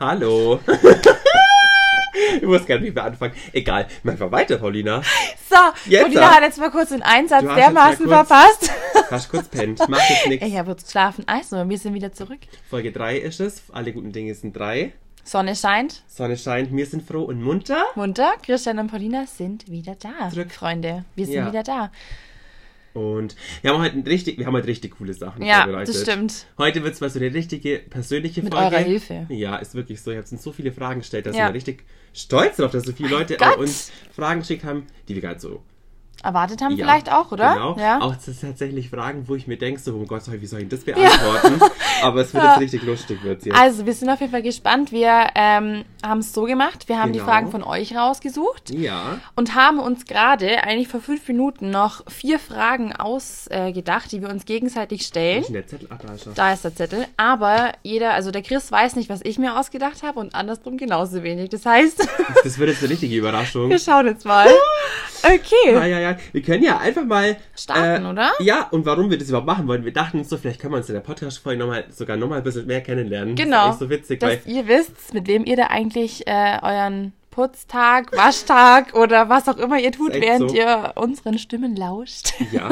Hallo. ich muss gar nicht mehr anfangen. Egal, mach mal weiter, Paulina. So, Jetzt Paulina hat jetzt mal kurz den Einsatz dermaßen jetzt kurz- verpasst. Hast kurz pennt, mach jetzt nichts. Ich habe kurz geschlafen. Also, wir sind wieder zurück. Folge 3 ist es. Alle guten Dinge sind drei. Sonne scheint. Sonne scheint, wir sind froh und munter. Munter, Christian und Paulina sind wieder da. Zurück. Freunde, wir sind Ja. wieder da. Und wir haben heute ein richtig, wir haben heute richtig coole Sachen Ja, vorbereitet. das stimmt. Heute wird es mal so eine richtige persönliche Mit Folge. eurer Hilfe. Ja, ist wirklich so. Ihr habt uns so viele Fragen gestellt, dass Ja. wir richtig stolz darauf, dass so viele Leute uns Fragen geschickt haben, die wir gerade so Erwartet haben Ja, vielleicht auch, oder? Genau. Ja. Auch das sind tatsächlich Fragen, wo ich mir denke, so, oh Gott, wie soll ich das beantworten? Aber es wird Ja. jetzt richtig lustig, wird jetzt. Also, wir sind auf jeden Fall gespannt. Wir ähm, haben es so gemacht. Wir haben die Genau. Fragen von euch rausgesucht ja. und haben uns gerade eigentlich vor fünf Minuten noch vier Fragen ausgedacht, die wir uns gegenseitig stellen. Ist der Zettel? Ach, da ist er. Da ist der Zettel. Aber jeder, also der Chris weiß nicht, was ich mir ausgedacht habe und andersrum genauso wenig. Das heißt, Das wird jetzt eine richtige Überraschung. wir schauen jetzt mal. Ja, Okay. ja, ja. Wir können ja einfach mal Starten, äh, oder? Ja, und warum wir das überhaupt machen wollen. Wir dachten uns so, vielleicht können wir uns in der Podcast-Folge noch mal, sogar nochmal ein bisschen mehr kennenlernen. Genau. Das ist echt so witzig, weil Dass ihr wisst, mit wem ihr da eigentlich äh, euren Putztag, Waschtag oder was auch immer ihr tut, während so. ihr unseren Stimmen lauscht. ja,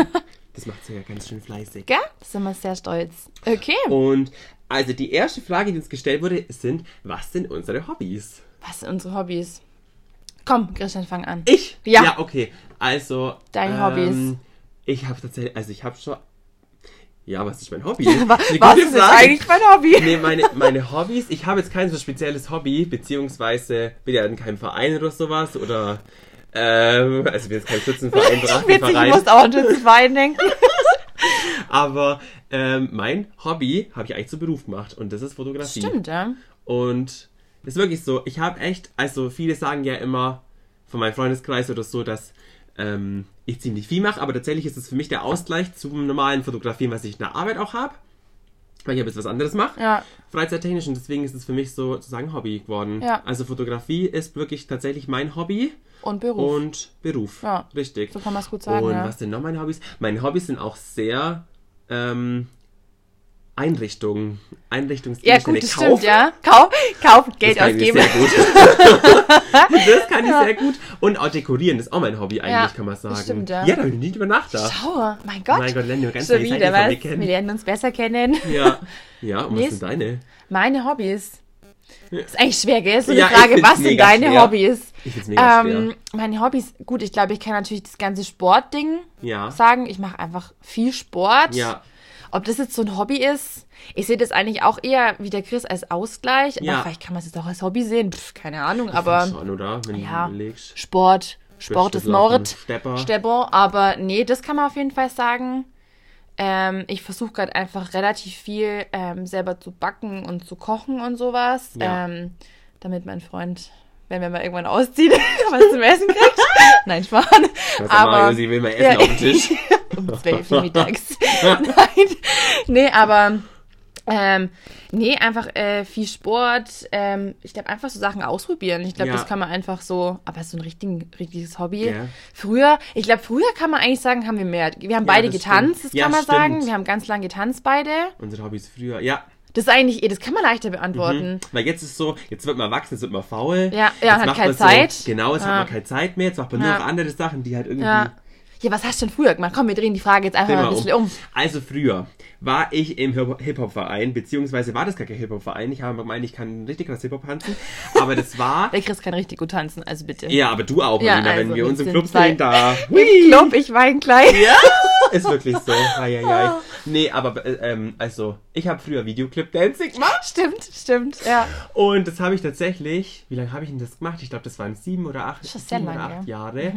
das macht sie ja ganz schön fleißig. Gell? Da sind wir sehr stolz. Okay. Und also die erste Frage, die uns gestellt wurde, sind, was sind unsere Hobbys? Was sind unsere Hobbys? Komm, Christian, fang an. Ich? Ja. Ja, okay. Also. Deine Hobbys. Ich habe tatsächlich, also ich habe schon. Ja, was ist mein Hobby? Was ist eigentlich mein Hobby? Nee, meine, meine Hobbys, ich habe jetzt kein so spezielles Hobby, beziehungsweise bin ja in keinem Verein oder sowas oder ähm, also bin jetzt kein Schützenverein, Witzig, ich musste auch an das Wein denken. aber ähm, mein Hobby habe ich eigentlich zum Beruf gemacht und das ist Fotografie. Stimmt, ja. Und ist wirklich so, ich habe echt, also viele sagen ja immer von meinem Freundeskreis oder so, dass ähm, ich ziemlich viel mache, aber tatsächlich ist es für mich der Ausgleich zum normalen Fotografieren, was ich in der Arbeit auch habe. Weil ich jetzt was anderes mache, Ja. freizeittechnisch, und deswegen ist es für mich so sozusagen Hobby geworden. Ja. Also Fotografie ist wirklich tatsächlich mein Hobby Und Beruf. und Beruf. Ja. Richtig. so kann man es gut sagen, und ja. was sind noch meine Hobbys? Meine Hobbys sind auch sehr ähm, Einrichtungen. Ja, gut, Einrichtungsgegenstände das kaufen. stimmt, ja. Kauf, kaufen, Geld das kann ich ausgeben. sehr gut. das kann ich Ja. sehr gut. Und auch dekorieren ist auch mein Hobby eigentlich, Ja, kann man sagen. stimmt, ja. ja da habe ich nie drüber nachgedacht. Schau, mein Gott. Mein Gott, lernen wir ganz wieder, was? mir Wir kennen. lernen uns besser kennen. Ja. Ja, und was sind deine? Meine Hobbys. Ist eigentlich schwer, gell? So Ja, die ich Frage, was sind deine schwer. Hobbys? Ich find's mega Ähm, meine Hobbys, gut, ich glaube, ich kann natürlich das ganze Sportding Ja. sagen. Ich mache einfach viel Sport. Ja. Ob das jetzt so ein Hobby ist, ich sehe das eigentlich auch eher wie der Chris als Ausgleich. Aber Ja. vielleicht kann man es jetzt auch als Hobby sehen. Pff, keine Ahnung, Ich aber schon, oder? Wenn ja. du. Sport, Sport ist Mord. Stepper. Stepper, aber nee, das kann man auf jeden Fall sagen. Ähm, ich versuche gerade einfach relativ viel ähm, selber zu backen und zu kochen und sowas. Ja. Ähm, damit mein Freund, wenn wir mal irgendwann ausziehen, was zum Essen kriegt. Nein, Spaß. Was Aber- aber sie will mal essen Ja. auf dem Tisch. um 12 Uhr mittags. Nein. Nee, aber ähm, nee, einfach äh, viel Sport. Ähm, ich glaube, einfach so Sachen ausprobieren. Ich glaube, Ja. das kann man einfach so, aber so ein richtigen, richtiges Hobby. Ja. Früher, ich glaube, früher kann man eigentlich sagen, haben wir mehr. Wir haben Ja, beide das getanzt, stimmt. das kann man stimmt. sagen. Wir haben ganz lang getanzt beide. Unsere Hobbys früher. Ja. Das ist eigentlich, eh, das kann man leichter beantworten. Mhm. Weil jetzt ist so, jetzt wird man erwachsen, jetzt wird man faul. Ja, ja, jetzt hat keine man Zeit. So, genau, jetzt Ja. hat man keine Zeit mehr, jetzt macht man Ja. nur noch andere Sachen, die halt irgendwie. Ja. Ja, was hast du denn früher gemacht? Komm, wir drehen die Frage jetzt einfach Dreh mal mal ein bisschen um. Also früher war ich im Hip- Hip-Hop-Verein, beziehungsweise war das gar kein Hip-Hop-Verein. Ich habe gemeint, ich kann richtig krass Hip-Hop tanzen. Aber das war. Der Chris kann richtig gut tanzen, also bitte. ja, aber du auch, Ja, Marina, also wenn wir uns im Club sehen, da. Ich glaub, ich wein gleich. Ja, ist wirklich so. Eieiei. Nee, aber äh, ähm, also, ich habe früher Videoclip-Dancing gemacht. Stimmt, stimmt, ja. Und das habe ich tatsächlich, wie lange habe ich denn das gemacht? Ich glaube, das waren sieben oder acht, Schon sehr lange, acht ja. Jahre.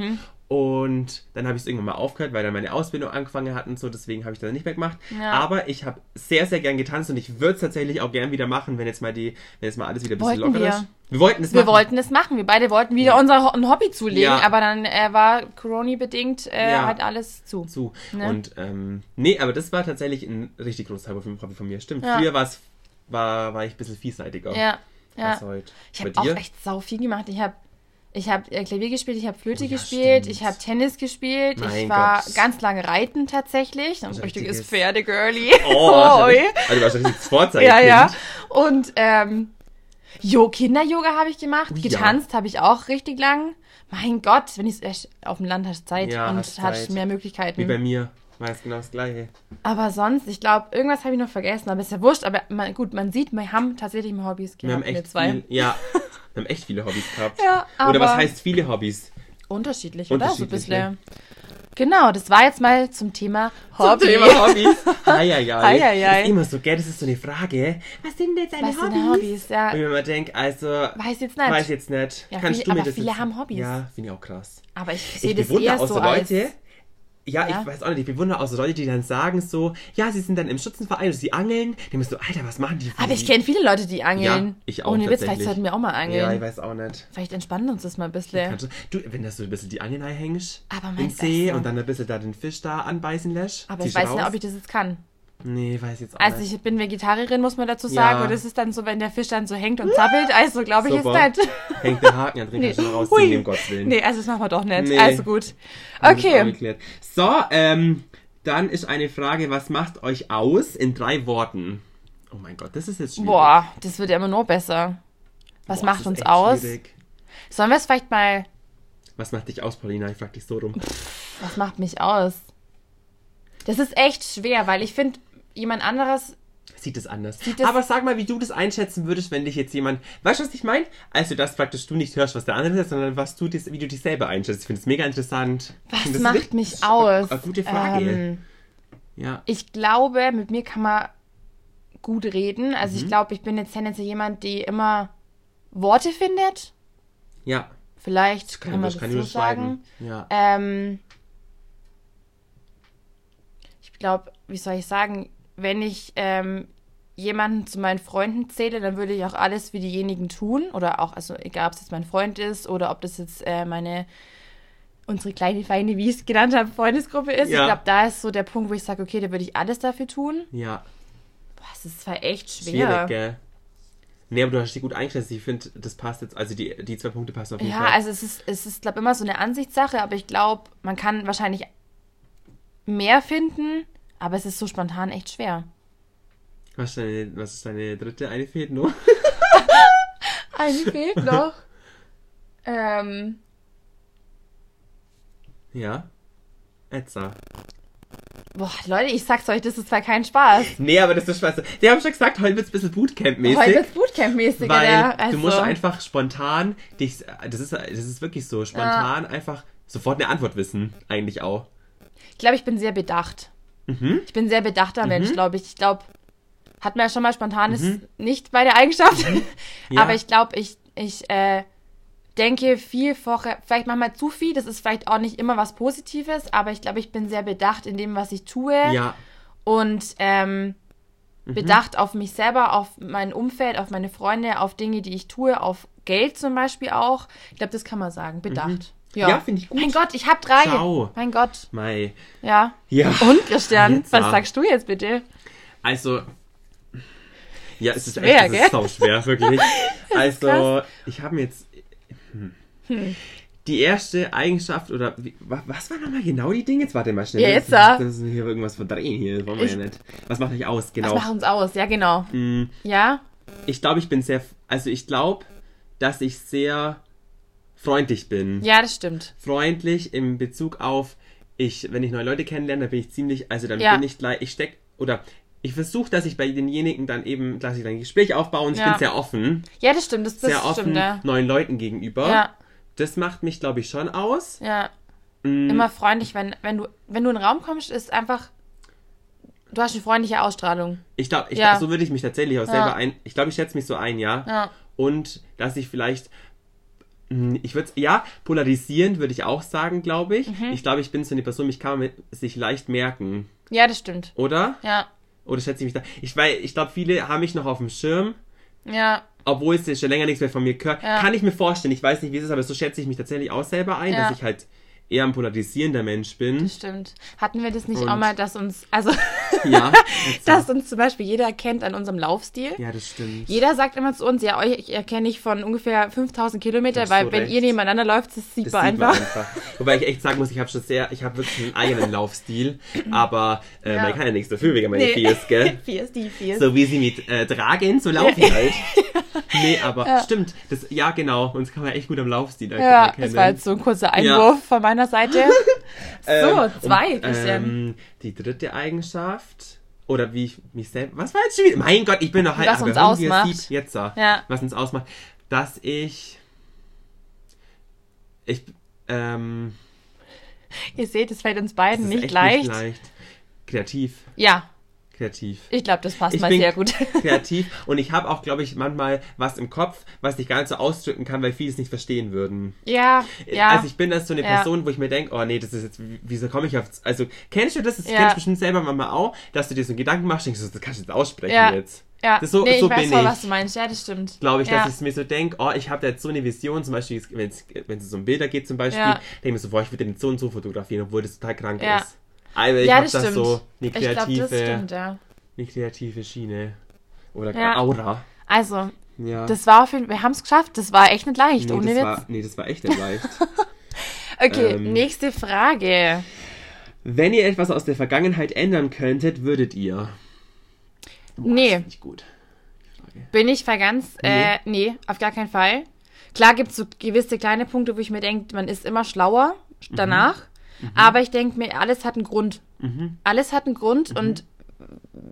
Und dann habe ich es irgendwann mal aufgehört, weil dann meine Ausbildung angefangen hat und so, deswegen habe ich das nicht mehr gemacht. Ja. Aber ich habe sehr, sehr gern getanzt und ich würde es tatsächlich auch gern wieder machen, wenn jetzt mal die, wenn jetzt mal alles wieder ein bisschen Wollten lockerer wir. ist. Wir wollten es Wir machen. wollten es machen. Wir beide wollten wieder unser Ho ein Hobby zulegen, Ja. aber dann äh, war Corona-bedingt äh, Ja. halt alles zu. zu. Ne? Und ähm, nee, aber das war tatsächlich ein richtig großes Hobby von, mir. Stimmt. Ja. Früher war's, war, war ich ein bisschen vielseitiger. Ja, ja. als heute. Ich habe auch echt sau viel gemacht. Ich habe ich hab, äh, Klavier gespielt, ich habe Flöte Oh ja, gespielt, stimmt. ich habe Tennis gespielt, ich Mein war Gott. ganz lange reiten tatsächlich. Ein richtiges richtiges- Pferdegirlie. Oh, Oi. also wahrscheinlich das Vorzeichen. ja, ja. Und ähm, Jo, Kinder-Yoga habe ich gemacht. Ja. Getanzt habe ich auch richtig lang. Mein Gott, wenn ich es auf dem Land hast Zeit Ja, und hast hast Zeit. mehr Wie Möglichkeiten. bei mir. War es genau das Gleiche. Aber sonst, ich glaube, irgendwas habe ich noch vergessen, aber ist ja wurscht. Aber man, gut, man sieht, wir haben tatsächlich mal Hobbys Wir gehabt. haben echt zwei. viel, ja, wir haben echt viele Hobbys gehabt. Ja, Oder was heißt viele Hobbys? Unterschiedlich, oder? So ein bisschen. Genau, das war jetzt mal zum Thema Hobby. Zum Thema Hobbys. Heieiei. Heieiei. Ist immer so, gell, das ist so eine Frage. Was sind denn deine Was Hobbys? sind Hobbys? Ja, Und wenn man denkt, also, weiß jetzt nicht. weiß jetzt nicht. Ja, Kannst viele- du mir aber das viele jetzt- haben Hobbys. Ja, finde ich auch krass. aber ich sehe das eher so so als... Ja, Ja? ich weiß auch nicht, ich bewundere auch so Leute, die dann sagen so, ja, sie sind dann im Schützenverein und sie angeln. Die müssen so, Alter, was machen die? Aber ich kenne viele Leute, die angeln. Ja, ich auch Ohne Witz, vielleicht sollten wir auch mal angeln. Ja, ich weiß auch nicht. vielleicht entspannen uns das mal ein bisschen. Du, du, wenn das so ein bisschen die Angeln einhängst, Aber im du See und dann ein bisschen da den Fisch da anbeißen lässt. Aber ich weiß raus. nicht, ob ich das jetzt kann. Nee, weiß jetzt auch Also nicht. ich bin Vegetarierin, muss man dazu Ja. sagen. Und es ist dann so, wenn der Fisch dann so hängt und zappelt. Also glaube ich Super. jetzt nicht. Hängt der Haken, dann drin Nee. Hui. rausziehen, um Gottes Willen. Nee, also das machen wir doch nicht. Nee. Also gut. Das Okay. So, ähm, dann ist eine Frage, was macht euch aus in drei Worten? Oh mein Gott, das ist jetzt schwierig. Boah, das wird ja immer nur besser. Was Boah, macht das ist uns aus? schwierig. Sollen wir es vielleicht mal... Was macht dich aus, Paulina? Ich frag dich so rum. Was macht mich aus? Das ist echt schwer, weil ich finde, jemand anderes... Sieht es anders. Sieht Aber sag mal, wie du das einschätzen würdest, wenn dich jetzt jemand. Weißt du, was ich meine? Also, dass praktisch du nicht hörst, was der andere sagt, sondern was du dis, wie du dich selber einschätzt. Ich finde es mega interessant. Was das macht mich aus? Eine gute Frage. Ähm, ja. ich glaube, mit mir kann man gut reden. Also Mhm. ich glaube, ich bin jetzt tendenziell jemand, die immer Worte findet. Ja. Vielleicht kann, Kann, man das das kann so sagen. Ja. Ähm, ich glaube, wie soll ich sagen, wenn ich ähm, jemanden zu meinen Freunden zähle, dann würde ich auch alles für diejenigen tun. Oder auch, also egal, ob es jetzt mein Freund ist oder ob das jetzt äh, meine, unsere kleine, feine, wie ich es genannt habe, Freundesgruppe ist. Ja. Ich glaube, da ist so der Punkt, wo ich sage, okay, da würde ich alles dafür tun. Ja. Boah, es ist zwar echt schwer. Schwierig, gell? Nee, aber du hast dich gut eingeschätzt. Ich finde, das passt jetzt. Also, die, die zwei Punkte passen auf jeden Ja, Fall. also es ist, es ist, glaube immer so eine Ansichtssache, aber ich glaube, man kann wahrscheinlich mehr finden, aber es ist so spontan echt schwer. Was ist deine, was ist deine dritte? Eine fehlt nur. Eine fehlt noch. ähm, Ja. Etza. boah, Leute, ich sag's euch, das ist zwar kein Spaß. Nee, aber das ist Spaß. Die haben schon gesagt, heute wird's ein bisschen Bootcamp-mäßig. Heute ist Bootcamp-mäßig, Weil ja, also, du musst einfach spontan dich, das ist, das ist wirklich so, spontan einfach sofort eine Antwort wissen, eigentlich auch. Ich glaube, ich bin sehr bedacht. Mhm. Ich bin ein sehr bedachter Mensch, glaube ich. Ich glaube, hat man ja schon mal spontanes nicht bei der Eigenschaft. Mhm. Ja. Aber ich glaube, ich, ich äh, denke viel vorher, vielleicht manchmal zu viel. Das ist vielleicht auch nicht immer was Positives, aber ich glaube, ich bin sehr bedacht in dem, was ich tue. Ja, Und ähm, Mhm. bedacht auf mich selber, auf mein Umfeld, auf meine Freunde, auf Dinge, die ich tue, auf Geld zum Beispiel auch. Ich glaube, das kann man sagen. Bedacht. Mhm. Ja, finde ich gut. Mein Gott, ich habe drei. Schau. Mein Gott. Mai. Ja. Ja. Und Christian, Jetzt was ja. sagst du jetzt bitte? Also, ja, es ist Schwer, echt, es gell? ist sau schwer, wirklich. also, krass. ich habe mir jetzt hm. die erste Eigenschaft oder wie, wa- was waren nochmal genau die Dinge? Jetzt warte mal schnell. Ja, jetzt das, da. das ist hier irgendwas verdrehen hier, das wollen wir Ich- ja nicht. Was macht euch aus? Was Genau. macht uns aus? Ja, genau. Mm, Ja? Ich glaube, ich bin sehr, also ich glaube, dass ich sehr freundlich bin. Ja, das stimmt. freundlich im Bezug auf, ich, wenn ich neue Leute kennenlerne, dann bin ich ziemlich, also dann Ja. bin ich gleich, ich steck, oder ich versuche, dass ich bei denjenigen dann eben, dass ich dann ein Gespräch aufbaue und ich Ja. bin sehr offen, Ja, das stimmt. Das, das sehr offen stimmt, ja. neuen Leuten gegenüber. Ja, Das macht mich, glaube ich, schon aus. ja. Mm, Immer freundlich, wenn, wenn du, wenn du in den Raum kommst, ist einfach, du hast eine freundliche Ausstrahlung. Ich glaube, ich Ja. glaub, so würde ich mich tatsächlich auch selber ein, ich glaube, ich schätze mich so ein, ja. Ja. Und dass ich vielleicht, ich würde ja, polarisierend würde ich auch sagen, glaube ich. Mhm. Ich glaube, ich bin so eine Person, mich kann man sich leicht merken, Ja, das stimmt. oder? Ja, Oder schätze ich mich da? Ich weil ich glaube, viele haben mich noch auf dem Schirm, ja, obwohl es schon länger nichts mehr von mir gehört. Ja. Kann ich mir vorstellen. Ich weiß nicht, wie es ist, aber so schätze ich mich tatsächlich auch selber ein, Ja. dass ich halt eher ein polarisierender Mensch bin. Das stimmt. Hatten wir das nicht Und- auch mal, dass uns, also, Ja, dass uns zum Beispiel jeder erkennt an unserem Laufstil? ja, das stimmt. Jeder sagt immer zu uns, ja, euch erkenne ich von ungefähr 5000 Kilometer, weil du wenn recht. ihr nebeneinander läuft, das sieht Das man sieht man einfach. einfach. Wobei ich echt sagen muss, ich habe schon sehr, ich habe wirklich einen eigenen Laufstil, aber äh, Ja. man kann ja nichts dafür wegen meiner Nee. Fies, gell? Fies, die Fies. So wie sie mit äh, tragen, so laufe ich halt. Nee, aber Ja. stimmt. Das, ja, genau. Uns kann man echt gut am Laufstil er- Ja, erkennen. das war jetzt so ein kurzer Einwurf von meiner Seite. So, Ähm, zwei, und, ähm, die dritte Eigenschaft. Oder wie ich mich selbst. Was war jetzt schon wieder? Mein Gott, ich bin noch halt. Was uns ausmacht. sieht. Jetzt da. Ja. Was uns ausmacht. Dass ich. Ich. Ähm, Ihr seht, es fällt uns beiden nicht leicht. Nicht leicht. Kreativ. Ja, Kreativ. ich glaube, das passt Ich mal sehr gut. kreativ und ich habe auch, glaube ich, manchmal was im Kopf, was ich gar nicht so ausdrücken kann, weil viele es nicht verstehen würden. ja, ja. Also ich bin das so eine Ja. Person, wo ich mir denke, oh nee, das ist jetzt, wie- wieso komme ich auf, also kennst du das, das Ja. kennst du bestimmt selber manchmal auch, dass du dir so einen Gedanken machst, denkst das kannst du jetzt aussprechen Ja. jetzt. ja. das so- nee, so ich weiß voll, ich. was du meinst. Ja, das stimmt. Glaube ich, ja. dass ich mir so denke, oh, ich habe da jetzt so eine Vision, zum Beispiel, wenn es wenn es um Bilder geht zum Beispiel, Ja. denke ich mir so, boah, ich würde den so und so fotografieren, obwohl das total krank Ja. ist. Also ich ja, das das stimmt. so eine kreative, das stimmt, ja. eine kreative Schiene. Oder Ja. Aura. Also, Ja. das war auf jeden Fall, wir haben es geschafft. Das war echt nicht leicht, nee, ohne das Witz. war, nee, das war echt nicht leicht. okay, ähm, nächste Frage. Wenn ihr etwas aus der Vergangenheit ändern könntet, würdet ihr. Boah, Nee. das ist Nicht gut. Bin ich ver ganz, äh, nee, auf gar keinen Fall. Klar gibt es so gewisse kleine Punkte, wo ich mir denke, man ist immer schlauer danach. Aber ich denke mir, alles hat einen Grund. Mhm. Alles hat einen Grund und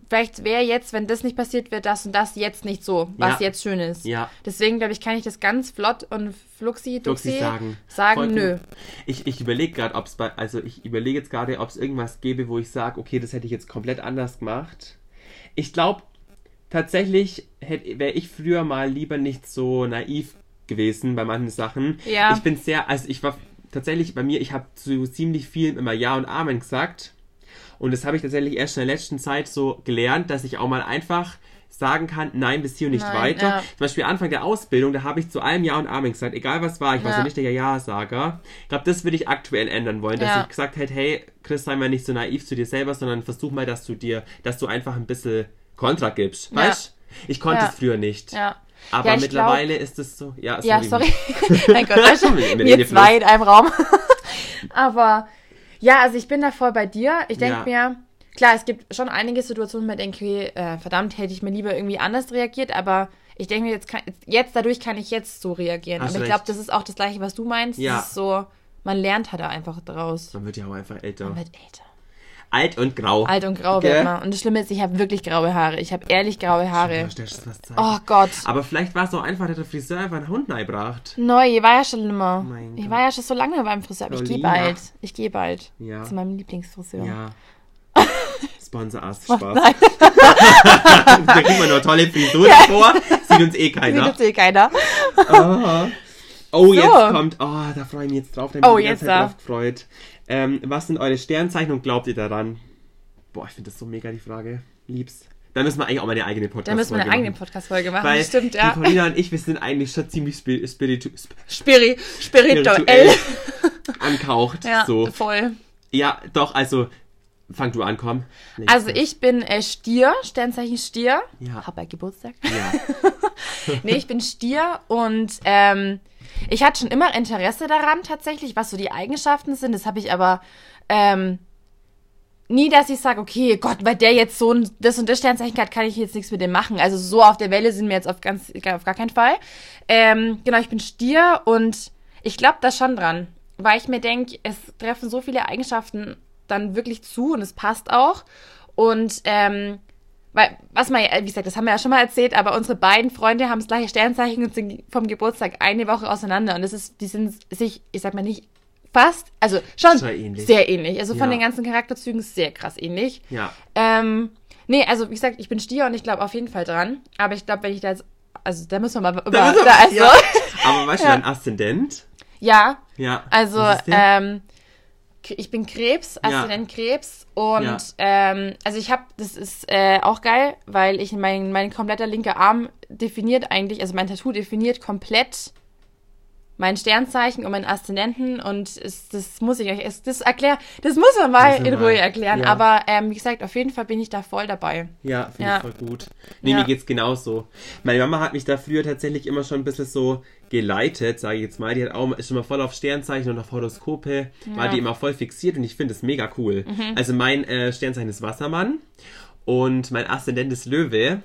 vielleicht wäre jetzt, wenn das nicht passiert wird, das und das jetzt nicht so, was Ja. jetzt schön ist. Ja. Deswegen glaube ich, kann ich das ganz flott und fluxi Duxi duxi sagen. sagen, nö. Ich, ich überlege gerade, ob es bei, also ich überlege jetzt gerade, ob es irgendwas gäbe, wo ich sage, okay, das hätte ich jetzt komplett anders gemacht. Ich glaube, tatsächlich wäre ich früher mal lieber nicht so naiv gewesen bei manchen Sachen. Ja. Ich bin sehr, also ich war tatsächlich bei mir, ich habe zu ziemlich viel immer Ja und Amen gesagt. Und das habe ich tatsächlich erst in der letzten Zeit so gelernt, dass ich auch mal einfach sagen kann, nein, bis hier und nicht Nein, weiter. ja. Zum Beispiel Anfang der Ausbildung, da habe ich zu allem Ja und Amen gesagt, egal was war, ich war Ja. so nicht der Ja-Sager. Ich glaube, das würde ich aktuell ändern wollen, dass Ja. ich gesagt hätte, hey, Chris, sei mal nicht so naiv zu dir selber, sondern versuch mal, dass du dir, dass du einfach ein bisschen Kontra gibst. Weißt Ich konnte es früher nicht. Ja. Aber Ja, mittlerweile ist es so. Ja, Ja, sorry. mein Gott, Im wir zwei in einem Raum. Aber ja, also ich bin da voll bei dir. Ich denke Ja. mir, klar, es gibt schon einige Situationen, wo ich denke, okay, äh, verdammt, hätte ich mir lieber irgendwie anders reagiert, aber ich denke mir, jetzt, kann, jetzt dadurch kann ich jetzt so reagieren. Hast aber ich glaube, das ist auch das Gleiche, was du meinst. Ja. Das ist so, man lernt halt da einfach draus. Man wird ja auch einfach älter. Man wird älter. Alt und grau. Alt und grau Gell? wird man. Und das Schlimme ist, ich habe wirklich graue Haare. Ich habe ehrlich graue Haare. Ja. Oh Gott. Aber vielleicht war es auch einfach, dass der Friseur einfach einen Hund neibracht. Neu, ich war ja schon immer. Mein ich Gott. war ja schon so lange beim Friseur, aber ich gehe bald. Ich gehe bald. Ja. Zu meinem Lieblingsfriseur. Ja. Sponsor us. Spaß. Nein, da kriegen wir nur tolle Frisuren vor. Sieht uns eh sieht keiner. jetzt eh keiner. Aha. Oh, jetzt So. kommt. Oh, da freue ich mich jetzt drauf. Da Oh, mich die jetzt da. drauf gefreut. Ähm, was sind eure Sternzeichen und glaubt ihr daran? Boah, ich finde das so mega die Frage. Lieb's. Da müssen wir eigentlich auch mal eine eigene podcast Da müssen wir eine eigene Podcast-Folge machen. Weil Stimmt, die ja. Paulina und ich, wir sind eigentlich schon ziemlich spiri spiritu sp Spiri spirituell. ankaucht. Ja, So. voll. Ja, doch, also fang du an, komm. Nee, Also ich bin äh, Stier, Sternzeichen Stier. Ja. Hab bald Geburtstag. Ja. nee, ich bin Stier und ähm, ich hatte schon immer Interesse daran tatsächlich, was so die Eigenschaften sind. Das habe ich aber ähm, nie, dass ich sage, okay, Gott, weil der jetzt so ein, das und das Sternzeichen hat, kann ich jetzt nichts mit dem machen. Also so auf der Welle sind wir jetzt auf ganz auf gar keinen Fall. Ähm, genau, ich bin Stier und ich glaube da schon dran, weil ich mir denke, es treffen so viele Eigenschaften dann wirklich zu und es passt auch. Und ähm, weil, was man, ja- wie gesagt, das haben wir ja schon mal erzählt, aber unsere beiden Freunde haben das gleiche Sternzeichen und sind vom Geburtstag eine Woche auseinander. Und das ist, die sind sich, ich sag mal nicht fast, also schon Sehr ähnlich. sehr ähnlich. Also von Ja. den ganzen Charakterzügen sehr krass ähnlich. ja. Ähm, nee, also wie gesagt, ich bin Stier und ich glaube auf jeden Fall dran. Aber ich glaube, wenn ich da jetzt, also da müssen wir mal über, Da also, ja. Aber weißt du, Ja. dein Aszendent? ja, Ja. also, ähm, ich bin Krebs, Aszendent Krebs und Ja. ähm, also ich habe, das ist äh, auch geil, weil ich mein mein kompletter linker Arm definiert eigentlich, also mein Tattoo definiert komplett mein Sternzeichen und meinen Aszendenten und es, das muss ich euch, es, das erklär, das muss man mal in Ruhe erklären. ja. Aber ähm, wie gesagt, auf jeden Fall bin ich da voll dabei. Ja, finde Ja. ich voll gut. Nee, Ja. mir geht's genauso. Meine Mama hat mich da früher tatsächlich immer schon ein bisschen so geleitet, sage ich jetzt mal. Die hat auch ist schon mal voll auf Sternzeichen und auf Horoskope, war. Mhm. die immer voll fixiert und ich finde es mega cool. Also mein äh, Sternzeichen ist Wassermann und mein Aszendent ist Löwe.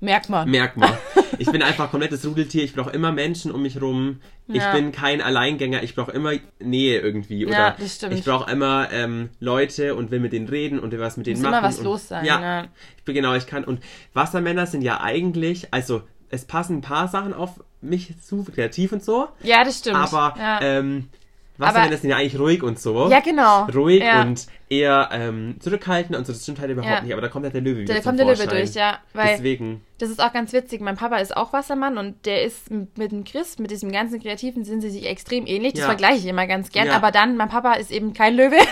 Merkt man. Merkt man. Ich bin einfach komplettes Rudeltier. Ich brauche immer Menschen um mich rum. Ich Ja. bin kein Alleingänger. Ich brauche immer Nähe irgendwie. Oder Ja, das stimmt. ich brauche immer ähm, Leute und will mit denen reden und will was mit denen Muss machen. immer was und, los sein, Ja, ja. ich bin genau, ich kann. Und Wassermänner sind ja eigentlich, also es passen ein paar Sachen auf mich zu, kreativ und so. Ja, das stimmt. Aber ja. ähm, Wassermänner Aber- sind ja eigentlich ruhig und so. ja, genau. Ruhig ja. und eher ähm, zurückhaltend und so. Das stimmt halt überhaupt Ja. nicht. Aber da kommt halt der Löwe wieder Da kommt der Löwe durch, ja. Weil Deswegen. das ist auch ganz witzig. Mein Papa ist auch Wassermann und der ist mit dem Chris, mit diesem ganzen Kreativen, sind sie sich extrem ähnlich. Das Ja. vergleiche ich immer ganz gern. Aber dann, mein Papa ist eben kein Löwe.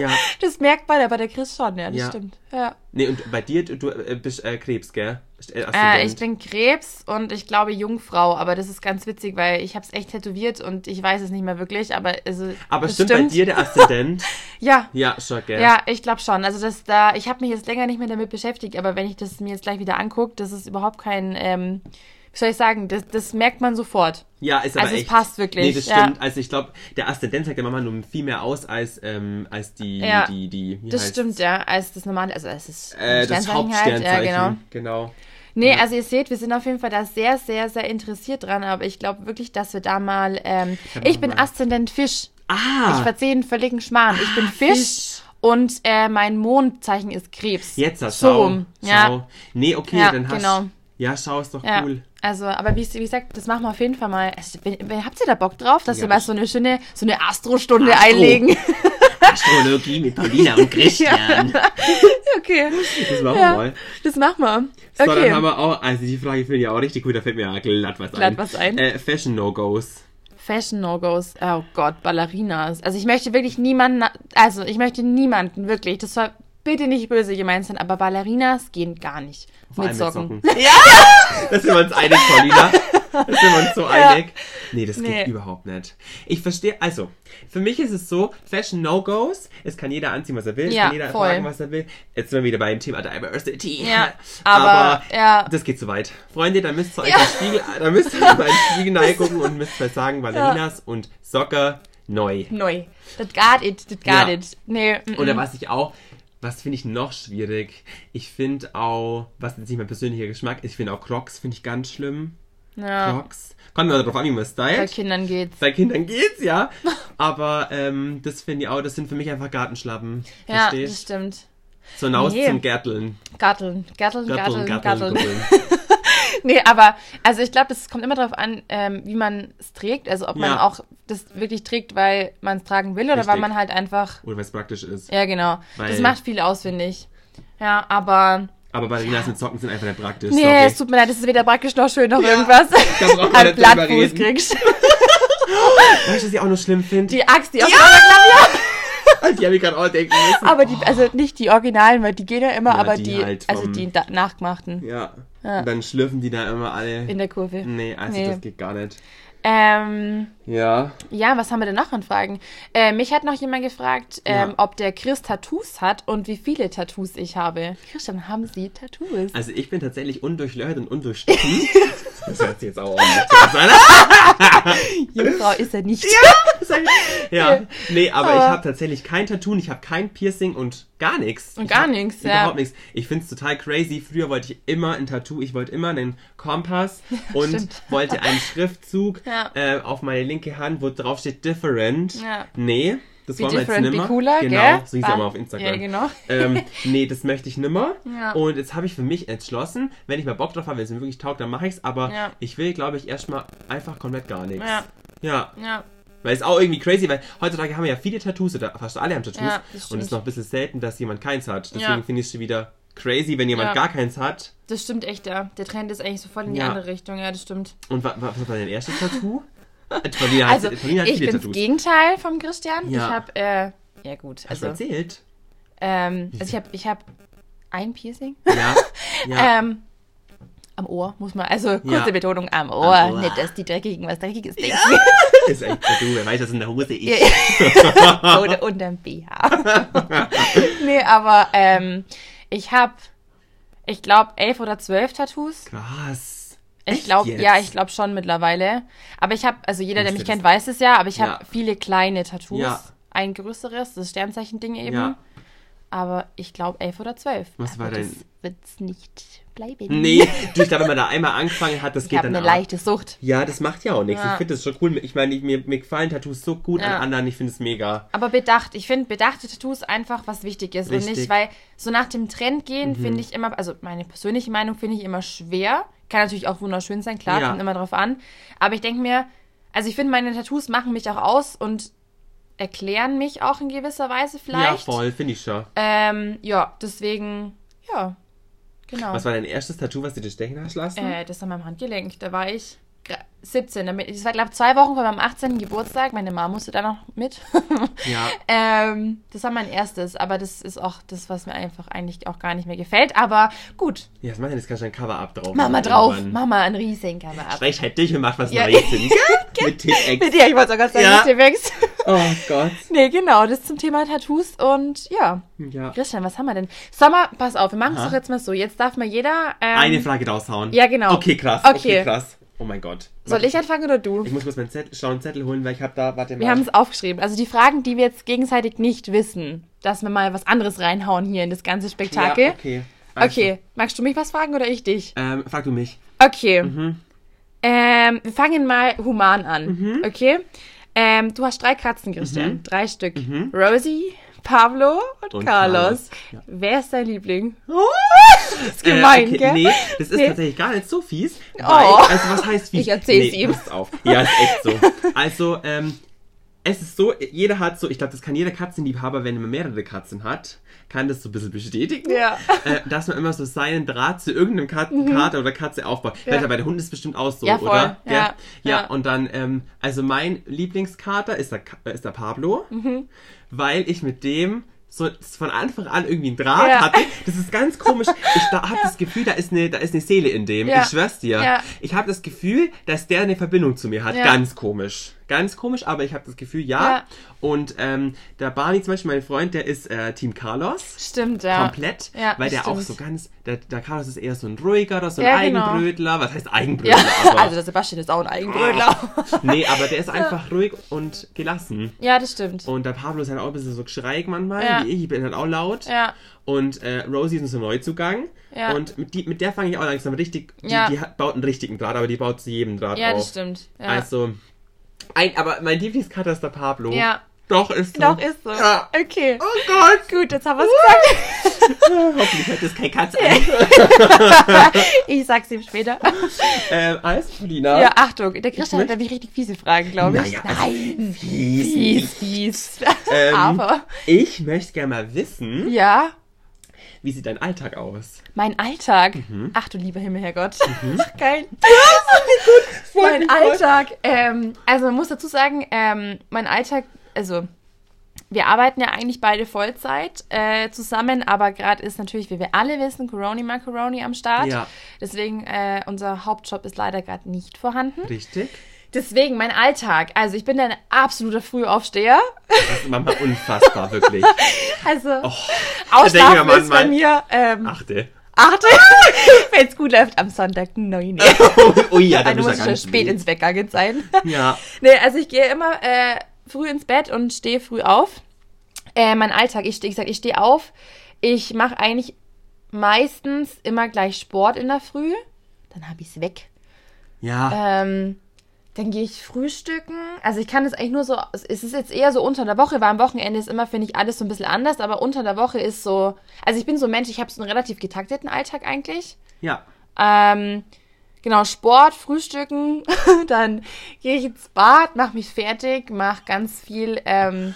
Ja. Das merkt man, aber der Chris schon, ja, das stimmt. Ja. Nee, und bei dir, du, du äh, bist äh, Krebs, gell? Äh, Äh, ich bin Krebs und ich glaube Jungfrau, aber das ist ganz witzig, weil ich habe es echt tätowiert und ich weiß es nicht mehr wirklich, aber also, Aber es stimmt, bei dir der Aszendent? Ja, ja, schon, gell? ja, ich glaube schon. Also das da, ich habe mich jetzt länger nicht mehr damit beschäftigt, aber wenn ich das mir jetzt gleich wieder angucke, das ist überhaupt kein, ähm, wie soll ich sagen, das, das merkt man sofort. Ja, ist aber Also es echt. passt wirklich, Nee, das ja. stimmt. Also ich glaube, der Aszendent sagt ja manchmal nur viel mehr aus als, ähm, als die, Ja, die, die, wie Das heißt's? stimmt, ja, als das normale, also als das, Äh, das Sternzeichen Hauptsternzeichen. Halt, ja, genau. genau. Nee, also ihr seht, wir sind auf jeden Fall da sehr, sehr, sehr interessiert dran, aber ich glaube wirklich, dass wir da mal, ähm, ich bin mal- Aszendent Fisch. Ich Ah! verzehe einen völligen Schmarrn. Ich bin Fisch, Fisch. und äh, mein Mondzeichen ist Krebs. Jetzt, das so schau. Ja, Nee, okay, Ja, dann hast genau. Ja, schau, ist doch ja. cool. Also, aber wie, wie gesagt, das machen wir auf jeden Fall mal. Also, wenn, habt ihr da Bock drauf, dass Ja, wir mal ich- so eine schöne, so eine Astro-Stunde Astro. einlegen? Astrologie mit Paulina und Christian. okay. Das machen Ja. wir mal. Das machen wir. So, Okay. dann haben wir auch, also die Frage finde ich auch richtig gut, da fällt mir ja glatt was Glatt ein. was ein. Äh, Fashion No-Gos. Fashion No-Gos. Oh Gott, Ballerinas. Also ich möchte wirklich niemanden, also ich möchte niemanden, wirklich, das soll bitte nicht böse gemeint sein, aber Ballerinas gehen gar nicht. Vor mit allem Socken. Ja! Da sind wir uns einig, Paulina. Da sind wir uns so einig. Nee, das Nee. geht überhaupt nicht. Ich verstehe, also, für mich ist es so, Fashion No-Gos, es kann jeder anziehen, was er will, es Ja, kann jeder voll. tragen, was er will. Jetzt sind wir wieder beim Thema Diversity. Ja, aber, ja. das geht zu weit. Freunde, da müsst ihr euch den Spiegel, da müsst ihr mal in den Spiegel gucken und müsst mal sagen, Ballerinas und Socker neu. Neu. Das got it, das got Ja. it. Nee, mm, Oder mm. was ich auch, was finde ich noch schwierig? Ich finde auch, was jetzt nicht mein persönlicher Geschmack ist, ich finde auch Crocs finde ich ganz schlimm. ja, Crocs. Kommt mir darauf an, wie man es bei stylt. Kindern geht's. Bei Kindern geht's, ja. Aber ähm, das finde ich auch, das sind für mich einfach Gartenschlappen. Ja, das Verstehst? stimmt. So hinaus Nee. zum Gärteln. Gatteln, gatteln, Gatteln, gatteln. Gutteln. Nee, aber, also ich glaube, es kommt immer darauf an, ähm, wie man es trägt. Also ob man Ja. auch das wirklich trägt, weil man es tragen will oder weil Richtig. man halt einfach, Oder weil es praktisch ist. ja genau. Weil- das macht viel aus, finde ich. Ja, aber, Aber Ballerinas mit Socken sind einfach nicht praktisch. nee, sorry. es tut mir leid, es ist weder praktisch noch schön noch Ja, irgendwas. Ein Blattfuß kriegst. Weißt du, was ich auch noch schlimm finde? Die Axt, die auch Die habe ich gerade auch denken müssen. Aber die, also nicht die Originalen, weil die gehen ja immer, Ja, aber die die, halt also die nachgemachten Ja. Ja. Und dann schlürfen die da immer alle. in der Kurve. nee, also Nee. das geht gar nicht. Ähm, Ja. ja, was haben wir denn noch an Fragen? Äh, mich hat noch jemand gefragt, ähm, Ja. ob der Chris Tattoos hat und wie viele Tattoos ich habe. Christian, haben Sie Tattoos? Also ich bin tatsächlich undurchlöchert und undurchstochen. das hört sich jetzt auch ordentlich an. Jungfrau ist er nicht. ja, nee, aber ich Aber- habe tatsächlich kein Tattoo, ich habe kein Piercing und gar nichts. Und Ich gar nichts, ja. Überhaupt nichts. Ich find's total crazy. Früher wollte ich immer ein Tattoo, ich wollte immer einen Kompass und stimmt. wollte einen Schriftzug Ja. äh, auf meine linke Hand, wo drauf steht different. Ja. Nee, das wollen wir jetzt nimmer. cooler, genau, gell? so hieß War- ja mal auf Instagram. Ja, genau. ähm, nee, das möchte ich nimmer. Ja. Und jetzt habe ich für mich entschlossen, wenn ich mal Bock drauf habe, wenn es mir wirklich taugt, dann mache ich's. Aber Ja. ich will, glaube ich, erstmal einfach komplett gar nichts. Ja. Ja, Ja, weil es auch irgendwie crazy, weil heutzutage haben wir ja viele Tattoos oder fast alle haben Tattoos Ja, das und es ist noch ein bisschen selten, dass jemand keins hat. Deswegen Ja. finde ich es schon wieder crazy, wenn jemand Ja. gar keins hat. das stimmt echt, ja. Der Trend ist eigentlich so voll in die andere Richtung, ja, das stimmt. Und wa- wa- was war dein erstes Tattoo? Äh, Paulina hat, Also, Paulina hat ich viele bin das Tattoos. Gegenteil vom Christian. Ich habe, äh, ja gut, Hast du also, erzählt? ähm, also ich habe ich hab ein Piercing. Ja. ja. Ähm, am Ohr, muss man, also kurze Ja. Betonung am Ohr, Am Ohr. nicht, dass die Dreckigen was Dreckiges denken. ist echt du, wer weiß, was in der Hose ist. Oder unterm BH. nee, aber ähm, ich habe, ich glaube, elf oder zwölf Tattoos. Krass. Ich glaube, ja, ich glaube schon mittlerweile. Aber ich habe, also jeder, der mich das. kennt, weiß es ja, aber ich habe Ja. viele kleine Tattoos. Ja. Ein größeres, das Sternzeichen-Ding eben. Ja. Aber ich glaube elf oder zwölf. Was war aber dein- Das wird's nicht bleiben. Nee, du, ich glaube, wenn man da einmal angefangen hat, das Ich geht habe dann eine auch. leichte Sucht. Ja, das macht ja auch nichts. Ja. Ich finde das schon cool. Ich meine, ich- mir, mir gefallen Tattoos so gut Ja. an anderen. Ich finde es mega. Aber bedacht. Ich finde bedachte Tattoos einfach was wichtig ist. Und Richtig. Mhm. nicht, weil so nach dem Trend gehen finde ich immer, also meine persönliche Meinung finde ich immer schwer. Kann natürlich auch wunderschön sein, klar, Ja. kommt immer drauf an. Aber ich denke mir, also ich finde meine Tattoos machen mich auch aus und erklären mich auch in gewisser Weise vielleicht. Ja, voll, finde ich schon. Ähm, ja, deswegen, ja, genau. Was war dein erstes Tattoo, was du dir stechen hast lassen? Äh, das an meinem Handgelenk. Da war ich 17. Damit, das war, glaube ich, zwei Wochen vor meinem 18. Geburtstag. Meine Mama musste da noch mit. Ja. ähm, das war mein erstes. Aber das ist auch das, was mir einfach eigentlich auch gar nicht mehr gefällt. Aber gut. Ja, was macht denn jetzt kannst du ein Cover-Up drauf? Mama machen drauf. irgendwann. Mama ein Riesenkammer ab. Recht hätte ich und macht was Ja. Neues. Mit Tipp-Ex. Mit dir, ich wollte sogar sagen, Ja. mit wächst. Oh Gott. nee, genau. Das zum Thema Tattoos. Und ja. Ja. Christian, was haben wir denn? Sommer, pass auf, wir machen es doch jetzt mal so. Jetzt darf mal jeder. Ähm, Eine Frage raushauen. Ja, genau. Okay, krass. Okay, Okay. krass. Oh mein Gott. Soll ich anfangen oder du? Ich muss kurz meinen Zettel, schlauen Zettel holen, weil ich habe da, warte mal. Wir haben es aufgeschrieben. Also die Fragen, die wir jetzt gegenseitig nicht wissen, dass wir mal was anderes reinhauen hier in das ganze Spektakel. Ja, okay. Also, okay. Magst du mich was fragen oder ich dich? Ähm, frag du mich. Okay. Mhm. Ähm, wir fangen mal human an. Okay. Ähm, du hast drei Katzen, Christian. Mhm. Drei Stück. Rosie, Pablo und, Und Carlos. Carlos, ja. Wer ist dein Liebling? Oh. Das ist gemein, äh, okay, gell? Nee, das ist Nee. tatsächlich gar nicht so fies. Weil, Oh. Also was heißt fies? Ich erzähl's nee, ihm. passt auf. Ja, ist echt so. Also, ähm, es ist so, jeder hat so, ich glaube, das kann jeder Katzenliebhaber, wenn man mehrere Katzen hat, kann das so ein bisschen bestätigen. Ja. Äh, dass man immer so seinen Draht zu irgendeinem Kat Kater oder Katze aufbaut. Mhm. Ja. Ja. Bei der Hund ist es bestimmt auch so, Ja, voll. oder? Ja, ja. ja. und dann, ähm, also mein Lieblingskater ist der, äh, ist der Pablo, Mhm. Weil ich mit dem so von Anfang an irgendwie einen Draht Ja. hatte. Das ist ganz komisch. Ich da habe das Gefühl, da ist eine, da ist eine Seele in dem. Ja. Ich schwör's dir. Ja. Ich habe das Gefühl, dass der eine Verbindung zu mir hat. Ja. Ganz komisch. Ganz komisch, aber ich habe das Gefühl, ja. Ja. Und ähm, der Barney zum Beispiel, mein Freund, der ist äh, Team Carlos. Stimmt, ja. Komplett, Ja, weil der stimmt. auch so ganz, der, der Carlos ist eher so ein ruhigerer, so ein Ja, genau. Eigenbrötler. Was heißt Eigenbrötler? Ja, also der Sebastian ist auch ein Eigenbrötler. nee, aber der ist einfach ruhig und gelassen. Ja, das stimmt. Und der Pablo ist halt auch ein bisschen so geschreig manchmal, Ja. wie ich, ich bin halt auch laut. Ja. Und äh, Rosie ist so ein Neuzugang. Ja. Und mit, die, mit der fange ich auch langsam richtig, die, Ja. die baut einen richtigen Draht, aber die baut zu jedem Draht Ja, auf. das stimmt. Ja. Also, ein, aber mein Lieblingskater ist der Pablo. Ja. Doch, ist so. Doch, ist so. Ja. Okay. Oh Gott. Gut, jetzt haben wir es gesagt. Hoffentlich hört das kein Katze an. Ich sag's ihm später. ähm, alles, Paulina. Ja, Achtung, der Christian hat nämlich richtig fiese Fragen, glaube ich. Naja, Nein. Fies. Fies, fies. Ähm, Aber, Ich möchte gerne mal wissen, ja, wie sieht dein Alltag aus? mein Alltag. Mhm. Ach du lieber Himmel, Herrgott. Ach, geil. mein Alltag. Ähm, also man muss dazu sagen, ähm, mein Alltag, also wir arbeiten ja eigentlich beide Vollzeit äh, zusammen, aber gerade ist natürlich, wie wir alle wissen, Coroni Macaroni am Start. Ja. Deswegen, äh, unser Hauptjob ist leider gerade nicht vorhanden. Richtig? Deswegen mein Alltag. Also ich bin ein absoluter Frühaufsteher. Das ist manchmal unfassbar, wirklich. Also Oh, Ausschlafen ist bei mir ähm, Achte. achte, wenn es gut läuft, am Sonntag neun. oh ja, da Also muss ja ich spät ins Bett gegangen sein. Ja. nee, also ich gehe immer äh, früh ins Bett und stehe früh auf. Äh, mein Alltag, ich, steh- ich sag, ich stehe auf. Ich mache eigentlich meistens immer gleich Sport in der Früh. Dann habe ich es weg. Ja. Ähm, dann gehe ich frühstücken. Also ich kann es eigentlich nur so, es ist jetzt eher so unter der Woche, weil am Wochenende ist immer, finde ich, alles so ein bisschen anders, aber unter der Woche ist so, also ich bin so ein Mensch, ich habe so einen relativ getakteten Alltag eigentlich. Ja. Ähm, genau, Sport, Frühstücken, dann gehe ich ins Bad, mache mich fertig, mache ganz viel, ähm,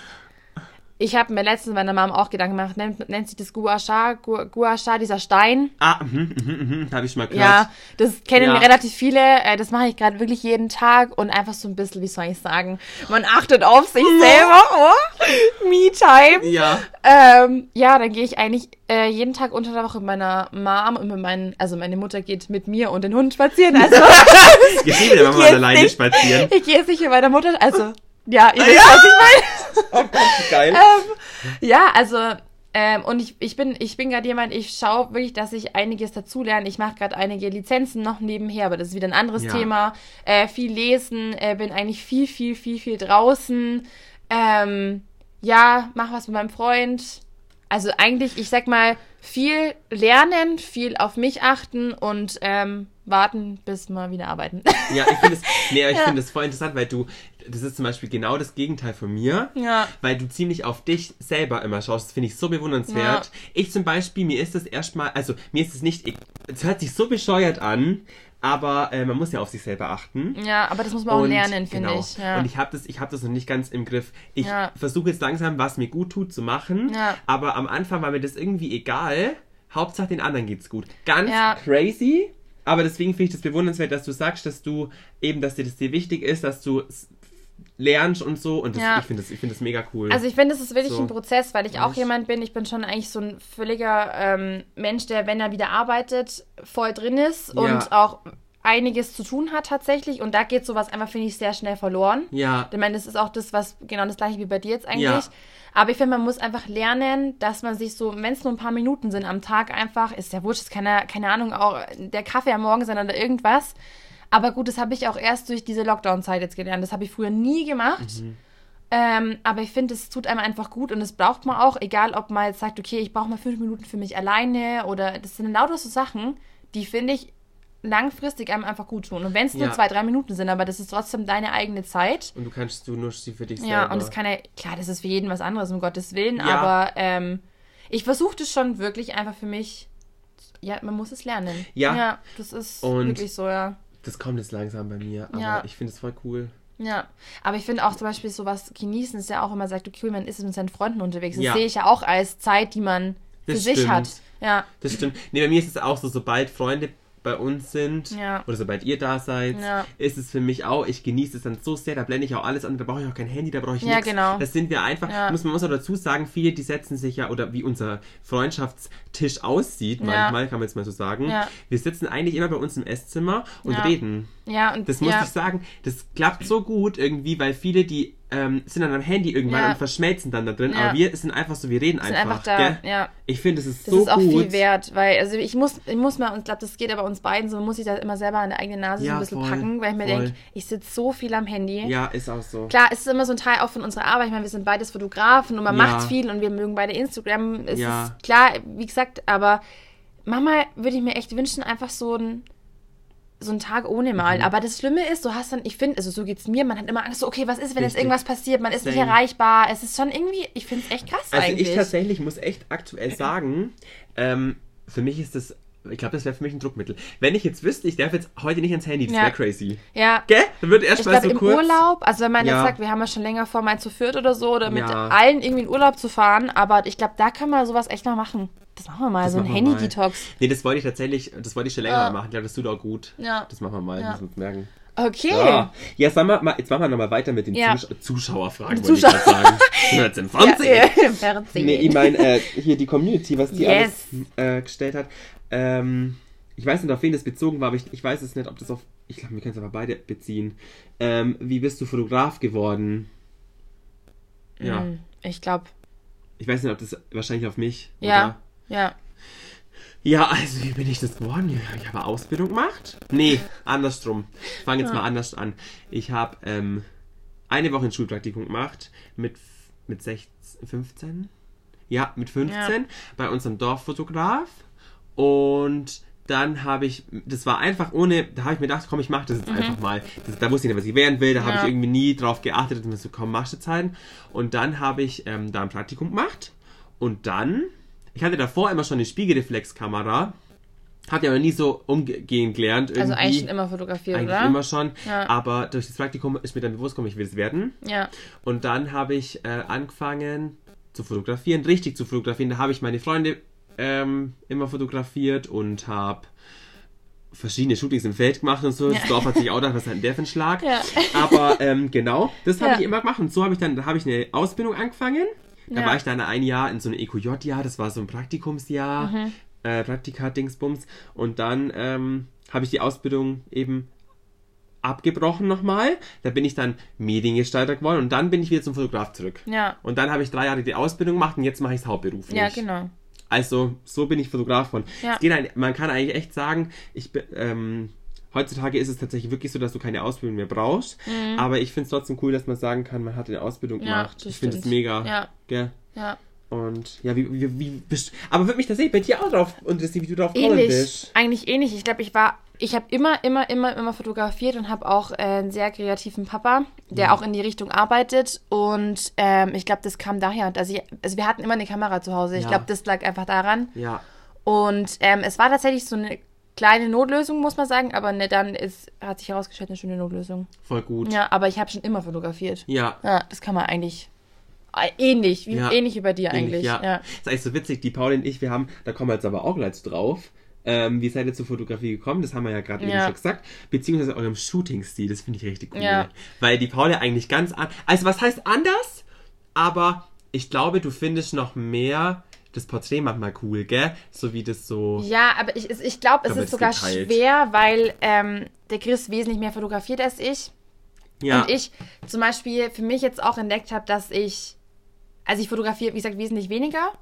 Ich habe mir letztens meiner Mom auch Gedanken gemacht, nennt, nennt sich das Gua Sha, Gua, Gua Sha, dieser Stein. Ah, mhm, mhm, mhm, habe ich schon mal gehört. Ja, das kennen Ja. relativ viele. Äh, das mache ich gerade wirklich jeden Tag und einfach so ein bisschen, wie soll ich sagen, man achtet auf sich selber. Oh, Me-Time. Ja. Ähm, ja, dann gehe ich eigentlich äh, jeden Tag unter der Woche mit meiner Mom und mit meinen, also meine Mutter geht mit mir und den Hund spazieren. Also Ich liebe immer geh mal jetzt alleine spazieren. ich gehe jetzt nicht mit meiner Mutter, also ja, ihr wisst, Ja. was ich meine. Oh Gott, geil. Ähm, ja, also ähm, und ich, ich bin ich bin gerade jemand, ich schaue wirklich, dass ich einiges dazulerne. Ich mache gerade einige Lizenzen noch nebenher, aber das ist wieder ein anderes Ja. Thema. Äh, viel lesen, äh, bin eigentlich viel, viel, viel, viel draußen. Ähm, ja, mach was mit meinem Freund. Also eigentlich, ich sag mal, viel lernen, viel auf mich achten und ähm, warten, bis wir wieder arbeiten. Ja, ich finde es nee, ich Ja. finde es voll interessant, weil du, das ist zum Beispiel genau das Gegenteil von mir. ja. Weil du ziemlich auf dich selber immer schaust. Das finde ich so bewundernswert. Ja. Ich zum Beispiel, mir ist das erstmal, also mir ist es nicht, es hört sich so bescheuert an, aber äh, man muss ja auf sich selber achten. Ja, aber das muss man auch Und- lernen, finde genau. ich. Ja. Und ich habe das, ich habe das noch nicht ganz im Griff. Ich Ja. versuche jetzt langsam, was mir gut tut, zu machen. Ja. Aber am Anfang war mir das irgendwie egal. Hauptsache den anderen geht's gut. Ganz crazy. Aber deswegen finde ich das bewundernswert, dass du sagst, dass du eben, dass dir das dir wichtig ist, dass du lernst und so. Und das, Ja. ich finde das, ich finde das mega cool. Also ich finde, es ist wirklich So. ein Prozess, weil ich auch jemand bin, ich bin schon eigentlich so ein völliger ähm, Mensch, der, wenn er wieder arbeitet, voll drin ist Ja. und auch einiges zu tun hat tatsächlich. Und da geht sowas einfach, finde ich, sehr schnell verloren. ja. Ich meine, das ist auch das, was genau das gleiche wie bei dir jetzt eigentlich. Ja. Aber ich finde, man muss einfach lernen, dass man sich so, wenn es nur ein paar Minuten sind am Tag einfach, ist ja wurscht, ist keine, keine Ahnung, auch der Kaffee am Morgen sein oder irgendwas. Aber gut, das habe ich auch erst durch diese Lockdown-Zeit jetzt gelernt. Das habe ich früher nie gemacht. Mhm. Ähm, aber ich finde, es tut einem einfach gut und das braucht man auch, egal ob man jetzt sagt, okay, ich brauche mal fünf Minuten für mich alleine oder das sind lauter so Sachen, die finde ich langfristig einem einfach gut tun. Und wenn es nur Ja. zwei, drei Minuten sind, aber das ist trotzdem deine eigene Zeit. Und du kannst du nur sie für dich selber. Ja, und das kann ja, klar, das ist für jeden was anderes, um Gottes Willen, Ja. aber ähm, ich versuche das schon wirklich einfach für mich, ja, man muss es lernen. Ja. Ja, das ist Und- wirklich so, ja. Das kommt jetzt langsam bei mir. Aber Ja. ich finde es voll cool. Ja, aber ich finde auch zum Beispiel sowas genießen ist ja auch immer sagt, okay, man ist mit seinen Freunden unterwegs. Das Ja. sehe ich ja auch als Zeit, die man für Das sich stimmt. hat. Ja, Das stimmt. Nee, bei mir ist es auch so, sobald Freunde bei uns sind Ja. oder sobald ihr da seid, Ja. ist es für mich auch, ich genieße es dann so sehr, da blende ich auch alles an, da brauche ich auch kein Handy, da brauche ich Ja, nichts. genau. Das sind wir einfach, Ja. muss man muss auch dazu sagen, viele, die setzen sich ja, oder wie unser Freundschaftstisch aussieht, Ja. manchmal, kann man jetzt mal so sagen, Ja. wir sitzen eigentlich immer bei uns im Esszimmer und Ja. reden. ja und Das muss ja. ich sagen, das klappt so gut irgendwie, weil viele, die ähm, sind dann am Handy irgendwann Ja. und verschmelzen dann da drin, Ja. aber wir sind einfach so, wir reden sind einfach. einfach da. Ja. Ich finde, es ist Das so ist auch gut. viel wert, weil, also ich muss, ich muss mal, und ich glaube, das geht aber uns beiden so, muss sich da immer selber an der eigenen Nase so Ja, ein bisschen voll, packen, weil ich mir denke, ich sitze so viel am Handy. Ja, ist auch so. Klar, es ist immer so ein Teil auch von unserer Arbeit. Ich meine, wir sind beides Fotografen und man Ja. macht viel und wir mögen beide Instagram. Es Ja. ist klar, wie gesagt, aber manchmal würde ich mir echt wünschen, einfach so ein so einen Tag ohne Mhm. Malen. Aber das Schlimme ist, du hast dann, ich finde, also so geht's mir, man hat immer Angst, so, okay, was ist, wenn jetzt irgendwas passiert? Man ist nicht Same. erreichbar. Es ist schon irgendwie, ich finde es echt krass Also eigentlich. ich tatsächlich muss echt aktuell sagen, ähm, für mich ist das, ich glaube, das wäre für mich ein Druckmittel. Wenn ich jetzt wüsste, ich darf jetzt heute nicht ans Handy, das Ja. wäre crazy. ja. Gell? Dann wird erst Ich mal glaube, so im kurz. Urlaub, also wenn man Ja. jetzt sagt, wir haben ja schon länger vor, mal zu viert oder so, oder mit Ja. allen irgendwie in Urlaub zu fahren, aber ich glaube, da können wir sowas echt mal machen. Das machen wir mal, Das so ein. Handy-Detox. Nee, das wollte ich tatsächlich, das wollte ich schon länger Ja. mal machen. Ich glaube, das tut auch gut. Ja. Das machen wir mal, Ja. müssen wir uns merken. Okay. Ja, ja sag mal, jetzt machen wir nochmal weiter mit den Ja. Zus Zuschauerfragen, Zuschauer- wollte ich gerade sagen. Jetzt im Fernsehen. Ja, im Fernsehen. Nee, ich meine, äh, hier die Community, was die Yes. alles äh, gestellt hat. Ähm, ich weiß nicht, auf wen das bezogen war, aber ich, ich weiß es nicht, ob das auf. Ich glaube, wir können es aber beide beziehen. Ähm, wie bist du Fotograf geworden? Ja. Hm, Ich glaube, Ich weiß nicht, ob das wahrscheinlich auf mich. ja, Oder? ja. Ja, also wie bin ich das geworden? Ja, Ich habe Ausbildung gemacht. Nee, andersrum. Ich fange jetzt mal anders an. Ich habe ähm, eine Woche ein Schulpraktikum gemacht mit, mit 16, 15? Ja, mit 15 bei unserem Dorffotograf. Und dann habe ich, das war einfach ohne, da habe ich mir gedacht, komm, ich mache das jetzt einfach mal. Das, da wusste ich nicht, was ich werden will, da habe Mhm. Ja. ich irgendwie nie drauf geachtet, dass mir so, komm, machst du jetzt halt. Und dann habe ich ähm, da ein Praktikum gemacht. Und dann, ich hatte davor immer schon eine Spiegelreflexkamera, hatte aber nie so umgehen gelernt. Irgendwie. Also eigentlich schon immer fotografiert, Eigentlich oder? immer schon. Ja. Aber durch das Praktikum ist mir dann bewusst gekommen, ich will es werden. Ja. Und dann habe ich äh, angefangen zu fotografieren, richtig zu fotografieren. Da habe ich meine Freunde ähm, immer fotografiert und habe verschiedene Shootings im Feld gemacht und so. Das Dorf hat sich auch gedacht, was hat denn der für ein Schlag? Ja. Aber ähm, genau, das habe Ja. ich immer gemacht. Und so habe ich dann, da habe ich eine Ausbildung angefangen. Da Ja. war ich dann ein Jahr in so einem EQJ-Jahr, das war so ein Praktikumsjahr, Mhm. äh, Praktika-Dingsbums. Und dann ähm, habe ich die Ausbildung eben abgebrochen nochmal. Da bin ich dann Mediengestalter geworden und dann bin ich wieder zum Fotograf zurück. Ja. Und dann habe ich drei Jahre die Ausbildung gemacht und jetzt mache ich es hauptberuflich. Ja, genau. Also, so bin ich Fotograf von. Ja. Ein, man kann eigentlich echt sagen, ich bin, ähm, heutzutage ist es tatsächlich wirklich so, dass du keine Ausbildung mehr brauchst. Aber ich finde es trotzdem cool, dass man sagen kann, man hat eine Ausbildung Mhm. Ja, gemacht. ich finde es mega. Ja. Gell? Ja. Und ja, wie, wie, wie bist Aber würde mich tatsächlich bei dir auch drauf interessieren, wie du drauf gekommen Ähnlich. bist. Eigentlich ähnlich. Ich glaube, ich war, ich habe immer, immer, immer, immer fotografiert und habe auch äh, einen sehr kreativen Papa, der auch in die Richtung arbeitet. Und ähm, ich glaube, das kam daher. Also, ich, also wir hatten immer eine Kamera zu Hause. Ich Ja. glaube, das lag einfach daran. Ja. Und ähm, es war tatsächlich so eine kleine Notlösung, muss man sagen, aber ne, dann ist, hat sich herausgestellt, eine schöne Notlösung. Voll gut. Ja, aber ich habe schon immer fotografiert. Ja. Ja, das kann man eigentlich äh, ähnlich, wie, Ja. ähnlich wie bei dir eigentlich. Ja. Ja. Das ist eigentlich so witzig, die Paul und ich, wir haben, da kommen wir jetzt aber auch gleich drauf. Ähm, wie seid ihr zur Fotografie gekommen? Das haben wir ja gerade eben Ja. schon gesagt. Beziehungsweise eurem Shooting-Stil, das finde ich richtig cool. Ja. Weil die Paul ja eigentlich ganz an. Also, was heißt anders? Aber ich glaube, du findest noch mehr das Porträt manchmal cool, gell? So wie das so. Ja, aber ich, ich glaube, es ist sogar geteilt. schwer, weil ähm, der Chris wesentlich mehr fotografiert als ich. Ja. Und ich zum Beispiel für mich jetzt auch entdeckt habe, dass ich, also ich fotografiere, wie gesagt, wesentlich weniger,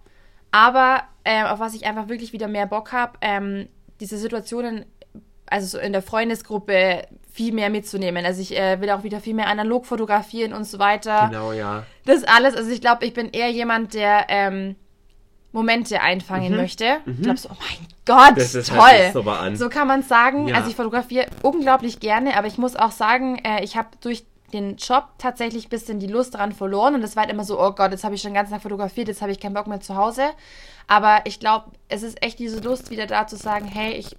aber äh, auf was ich einfach wirklich wieder mehr Bock habe, ähm, diese Situationen, also so in der Freundesgruppe viel mehr mitzunehmen. Also ich äh, will auch wieder viel mehr analog fotografieren und so weiter. Genau, ja. Das alles, also ich glaube, ich bin eher jemand, der ähm, Momente einfangen möchte. Ich glaube so, oh mein Gott, Mhm. Das ist toll. an. So kann man sagen. Ja. Also ich fotografiere unglaublich gerne, aber ich muss auch sagen, äh, ich habe durch den Job tatsächlich ein bisschen die Lust daran verloren und es war halt immer so, oh Gott, jetzt habe ich schon den ganzen Tag fotografiert, jetzt habe ich keinen Bock mehr zu Hause. Aber ich glaube, es ist echt diese Lust wieder da zu sagen, hey, ich,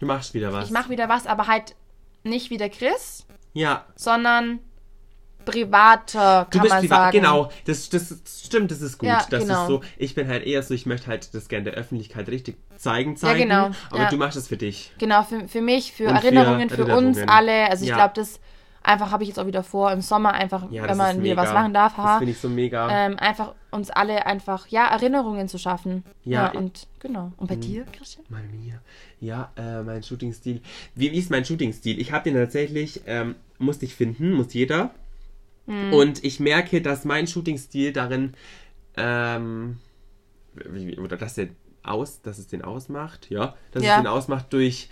Du machst wieder was. ich mache wieder was, aber halt nicht wie der Chris, Ja. sondern privater, Du kann bist man privat, sagen. genau. Das, das stimmt, das ist gut. Ja, das genau. ist so. Ich bin halt eher so, ich möchte halt das gerne der Öffentlichkeit richtig zeigen, zeigen. genau, Aber ja. du machst es für dich. Genau, für, für mich, für Und für Erinnerungen, für, uns Erinnerungen. alle. Also ich Ja. glaube, das einfach habe ich jetzt auch wieder vor, im Sommer einfach, Ja, wenn das man wieder mega. was machen darf, Das ha, finde ich so mega. ähm, einfach uns alle einfach, ja, Erinnerungen zu schaffen. Ja, Ja, und genau. Und bei dir, Christian? Mal mir. Ja, äh, mein Shooting-Stil. Wie, wie ist mein Shooting-Stil? Ich habe den tatsächlich, ähm, musste ich finden, muss jeder. Mhm. Und ich merke, dass mein Shooting-Stil darin, ähm, oder dass er aus, dass es den ausmacht, ja, dass Ja. es den ausmacht durch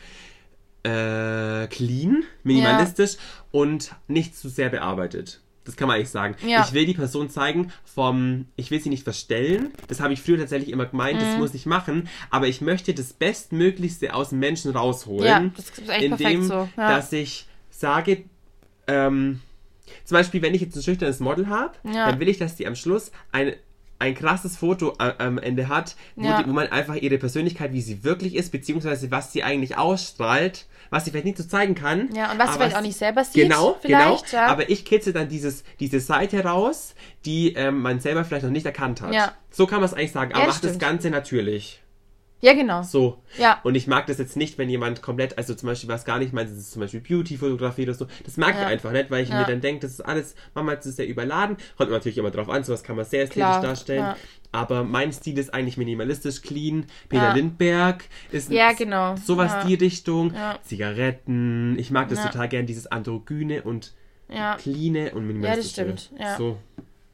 äh, clean, minimalistisch und nicht zu sehr bearbeitet. Das kann man eigentlich sagen. Ja. Ich will die Person zeigen vom, ich will sie nicht verstellen. Das habe ich früher tatsächlich immer gemeint, Mhm. das muss ich machen. Aber ich möchte das Bestmöglichste aus dem Menschen rausholen. Ja, das ist echt indem, perfekt so. Ja. dass ich sage, ähm, zum Beispiel, wenn ich jetzt ein schüchternes Model habe, Ja. dann will ich, dass die am Schluss ein, ein krasses Foto a- am Ende hat, wo, Ja. die, wo man einfach ihre Persönlichkeit, wie sie wirklich ist, beziehungsweise was sie eigentlich ausstrahlt, was sie vielleicht nicht so zeigen kann. Ja, und was sie vielleicht auch nicht selber sieht. Genau, genau. Ja. Aber ich kitzel dann dieses, diese Seite raus, die ähm, man selber vielleicht noch nicht erkannt hat. Ja. So kann man es eigentlich sagen. Aber macht das. Ganze natürlich. Ja, genau. So. Ja. Und ich mag das jetzt nicht, wenn jemand komplett, also zum Beispiel was gar nicht meint, das ist zum Beispiel Beauty-Fotografie oder so. Das mag ich Ja. einfach nicht, weil ich Ja. mir dann denke, das ist alles, Mama, das ist sehr überladen. Kommt natürlich immer drauf an, sowas kann man sehr ästhetisch Klar, darstellen. ja. Aber mein Stil ist eigentlich minimalistisch, clean. Peter Ja. Lindberg ist Ja, genau. sowas Ja. die Richtung. Ja. Zigaretten. Ich mag das Ja. total gern, dieses androgyne und Ja. cleane und minimalistische. stimmt, ja. So.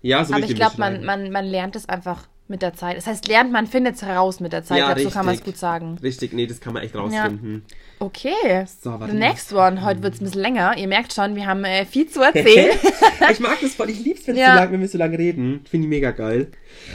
Ja, so Aber ich glaube, man, man, man lernt es einfach mit der Zeit. Das heißt, lernt, man findet es heraus mit der Zeit. Ja, ich glaube, so kann man es richtig. gut sagen. Richtig, nee, das kann man echt rausfinden. Okay. So, The next one. Heute wird es ein bisschen länger. Ihr merkt schon, wir haben äh, viel zu erzählen. ich mag das voll, ich lieb's, wenn, Ja. so lang, wenn wir so lange reden. Finde ich mega geil.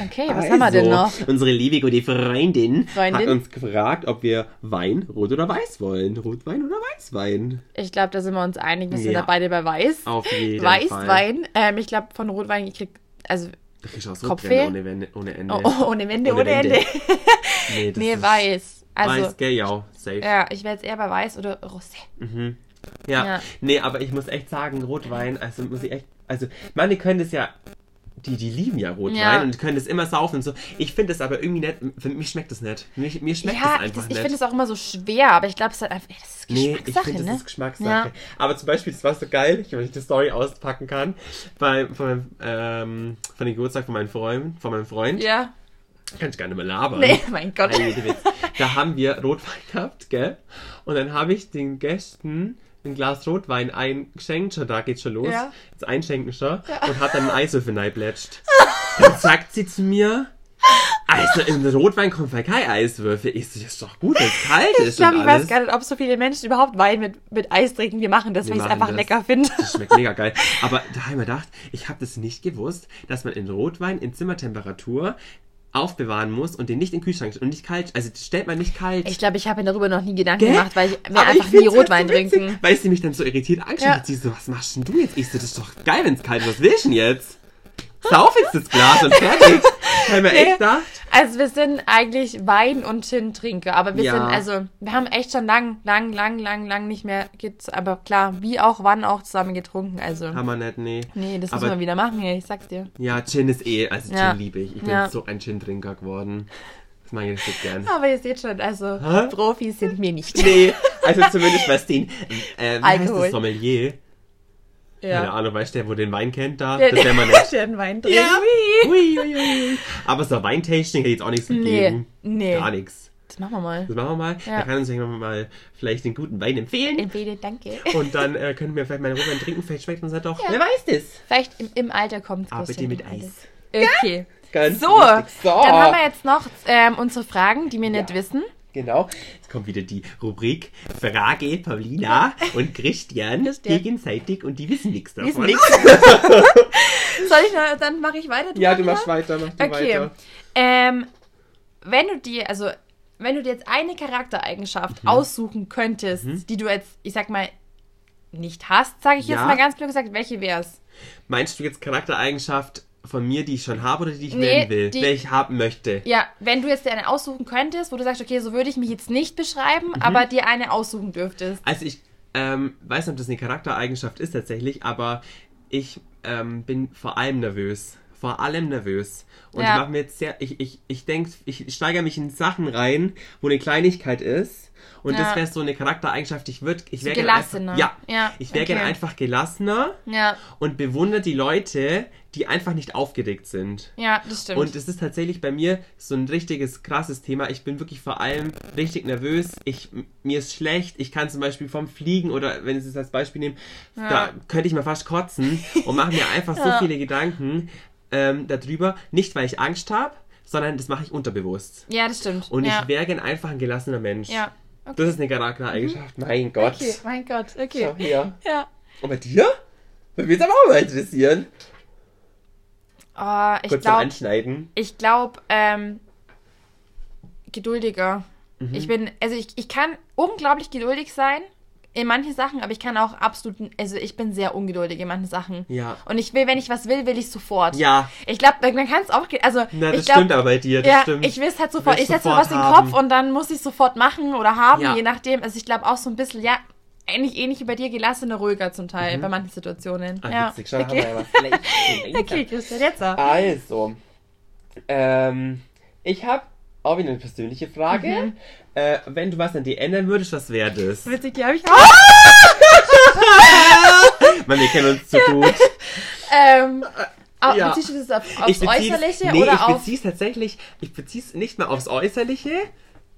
Okay, was haben wir denn noch? Also, Unsere liebe gute Freundin, Freundin? hat uns gefragt, ob wir Wein, Rot oder Weiß wollen. Rotwein oder Weißwein? Ich glaube, da sind wir uns einig. Wir sind Ja. da beide bei Weiß. Auf jeden Fall. Weißwein. Ähm, ich glaube, von Rotwein, ich krieg, also, Da du auch so Kopfweh? Ohne, Wende, ohne Ende. oh, oh, ohne Wände, ohne, Ohne Wände. Ende. Nee, das nee, ist Weiß. Also, Weiß, gell, ja, safe. ja, ich wäre jetzt eher bei Weiß oder Rosé. Ja. Ja. nee, aber ich muss echt sagen, Rotwein, also muss ich echt, also manche können das ja die, die lieben ja Rotwein Ja. und können das immer saufen und so. Ich finde das aber irgendwie nicht, für mich schmeckt das nicht. Mir, mir schmeckt ja, das einfach das, ich nicht. finde es auch immer so schwer, aber ich glaube, es ist halt einfach, ey, das ist Nee, ich Geschmackssache, finde, das ne? ist Geschmackssache. Ja. Aber zum Beispiel, das war so geil, ich, wenn ich die Story auspacken kann, bei, von, ähm, von dem Geburtstag von meinem Freund, von meinem Freund. Ja. Kann ich gar nicht mehr labern. Nee, mein Gott. Da haben wir Rotwein gehabt, gell? Und dann habe ich den Gästen ein Glas Rotwein eingeschenkt, schon da geht's schon los. Ja. Jetzt einschenken schon. Und hat dann einen Eiswürfel reingeplätscht. Dann sagt sie zu mir, also in Rotwein kommt kein Eiswürfel. Ich so, das ist doch gut, wenn es kalt ist Ich glaube, ich weiß gar nicht, ob so viele Menschen überhaupt Wein mit, mit Eis trinken. Wir machen das, weil ich es einfach das. lecker finde. Das schmeckt mega geil. Aber da habe ich mir gedacht, ich habe das nicht gewusst, dass man in Rotwein in Zimmertemperatur aufbewahren muss und den nicht in den Kühlschrank und nicht kalt. Also stellt man nicht kalt. Ich glaube, ich habe mir darüber noch nie Gedanken Gell? gemacht, weil ich mir Aber einfach ich nie halt Rotwein so witzig, trinken. Weil sie mich dann so irritiert angeschaut Ja. hat. Sie so, was machst denn du jetzt? Ich so, das ist doch geil, wenn es kalt ist. Was willst du denn jetzt? Sauf jetzt das Glas und fertig. Ich hab mir Nee. echt gedacht. Also wir sind eigentlich Wein- und Gin-Trinker, aber wir Ja. sind, also wir haben echt schon lang, lang, lang, lang, lang nicht mehr, get- aber klar, wie auch, wann auch zusammen getrunken, also. Haben wir nicht, nee. Nee, das Aber- müssen wir wieder machen, ich sag's dir. Ja, Gin ist eh, also Gin Ja. liebe ich. Ich bin Ja. so ein Gin-Trinker geworden. Das mag ich richtig gern. Aber ihr seht schon, also Hä? Profis sind wir nicht. Nee, also zumindest was den, äh, Alkohol. das Sommelier? Keine Ja. Ahnung, weißt du, der, wo den Wein kennt da? Der- Das wäre mal nett. Der einen Wein trinkt. Ja. Wie? Ui, ui, ui. Aber so Weintasting hätte ich jetzt auch nichts Nee, gegeben. nee. Gar nichts. Das machen wir mal. Das machen wir mal. Ja. Da kann uns jemand mal vielleicht den guten Wein empfehlen. Empfehle, danke. Und dann äh, können wir vielleicht mal Rotwein trinken. Vielleicht schmeckt uns ja doch. Ja. Wer weiß das? Vielleicht im, im Alter kommt Aber bitte mit Eis. Okay. Ganz So, so. dann haben wir jetzt noch ähm, unsere Fragen, die wir nicht Ja. wissen. Genau. Jetzt kommt wieder die Rubrik Frage Paulina und Christian Christian. gegenseitig und die wissen nichts davon. Wissen nichts. Soll ich noch, dann mache ich weiter? Ja, du machst machst weiter, mach du Okay. weiter. Ähm, wenn du dir, also wenn du dir jetzt eine Charaktereigenschaft Mhm. aussuchen könntest, die du jetzt, ich sag mal, nicht hast, sage ich jetzt Ja. mal ganz blöd gesagt, welche wär's? Meinst du jetzt Charaktereigenschaft von mir, die ich schon habe oder die ich Nee, wählen will? die- ich haben möchte? Ja, wenn du jetzt dir eine aussuchen könntest, wo du sagst, okay, so würde ich mich jetzt nicht beschreiben, Mhm. aber dir eine aussuchen dürftest. Also ich ähm, weiß nicht, ob das eine Charaktereigenschaft ist tatsächlich, aber ich ähm, bin vor allem nervös. Vor allem nervös. Und Ja. ich mache mir jetzt sehr, ich, ich, ich denke, ich steigere mich in Sachen rein, wo eine Kleinigkeit ist. Und Ja. das wäre so eine Charaktereigenschaft. Ich würde, ich So wäre einfach, gelassener. ja, Ja, ich wäre okay. gerne einfach gelassener Ja, und bewundere die Leute, die einfach nicht aufgeregt sind. ja, das stimmt. Und es ist tatsächlich bei mir so ein richtiges krasses Thema. Ich bin wirklich vor allem richtig nervös. Ich, mir ist schlecht. Ich kann zum Beispiel vom Fliegen oder wenn ich es als Beispiel nehme, Ja. da könnte ich mal fast kotzen und mache mir einfach so Ja. viele Gedanken ähm, darüber. Nicht, weil ich Angst habe, sondern das mache ich unterbewusst. ja, das stimmt. Und ja. ich wäre gern einfach ein gelassener Mensch. Ja. Okay. Das ist eine Charaktereigenschaft. Mein Gott. okay, mein Gott, okay. Schau hier. Ja. Und bei dir? Würde mich jetzt aber auch mal interessieren. Oh, ich Kurz zum glaube, Anschneiden. ich glaube, ähm, geduldiger. Mhm. Ich bin, also ich, ich kann unglaublich geduldig sein in manchen Sachen, aber ich kann auch absolut, also ich bin sehr ungeduldig in manchen Sachen. Ja. Und ich will, wenn ich was will, will ich sofort. Ja. Ich glaube, man kann es auch, also Na, das ich glaube, stimmt aber bei dir. Das ja, stimmt. ich will es halt sofort. Ich setze mir was sofort in den Kopf haben. und dann muss ich sofort machen oder haben, Ja. je nachdem. Also ich glaube auch so ein bisschen, ja, ähnlich, ähnlich wie bei dir, gelassener, ruhiger zum Teil bei manchen Situationen. Mhm. Ah, ja. witzig, schon okay. haben wir ja was vielleicht. okay, Christian, jetzt auch. Also, ähm, ich habe auch wieder eine persönliche Frage. Mhm. Äh, wenn du was an dir ändern würdest, was wäre das? Witzig, die habe ich auch. Mann, wir kennen uns zu gut. ähm, Ja. Beziehst du das auf, aufs Äußerliche nee, oder ich auf... beziehe es tatsächlich, ich beziehe es nicht mehr aufs Äußerliche.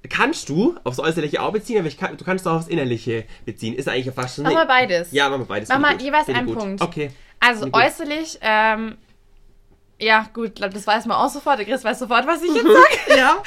Kannst du aufs Äußerliche auch beziehen, aber ich kann, du kannst auch aufs Innerliche beziehen. Ist eigentlich fast schon. Mach mal beides. Ja, machen wir beides. Mach mal gut. jeweils Finde einen gut. Punkt. Okay. Also äußerlich, ähm, ja gut, das weiß man auch sofort. Der Chris weiß sofort, was ich jetzt sage. Ja.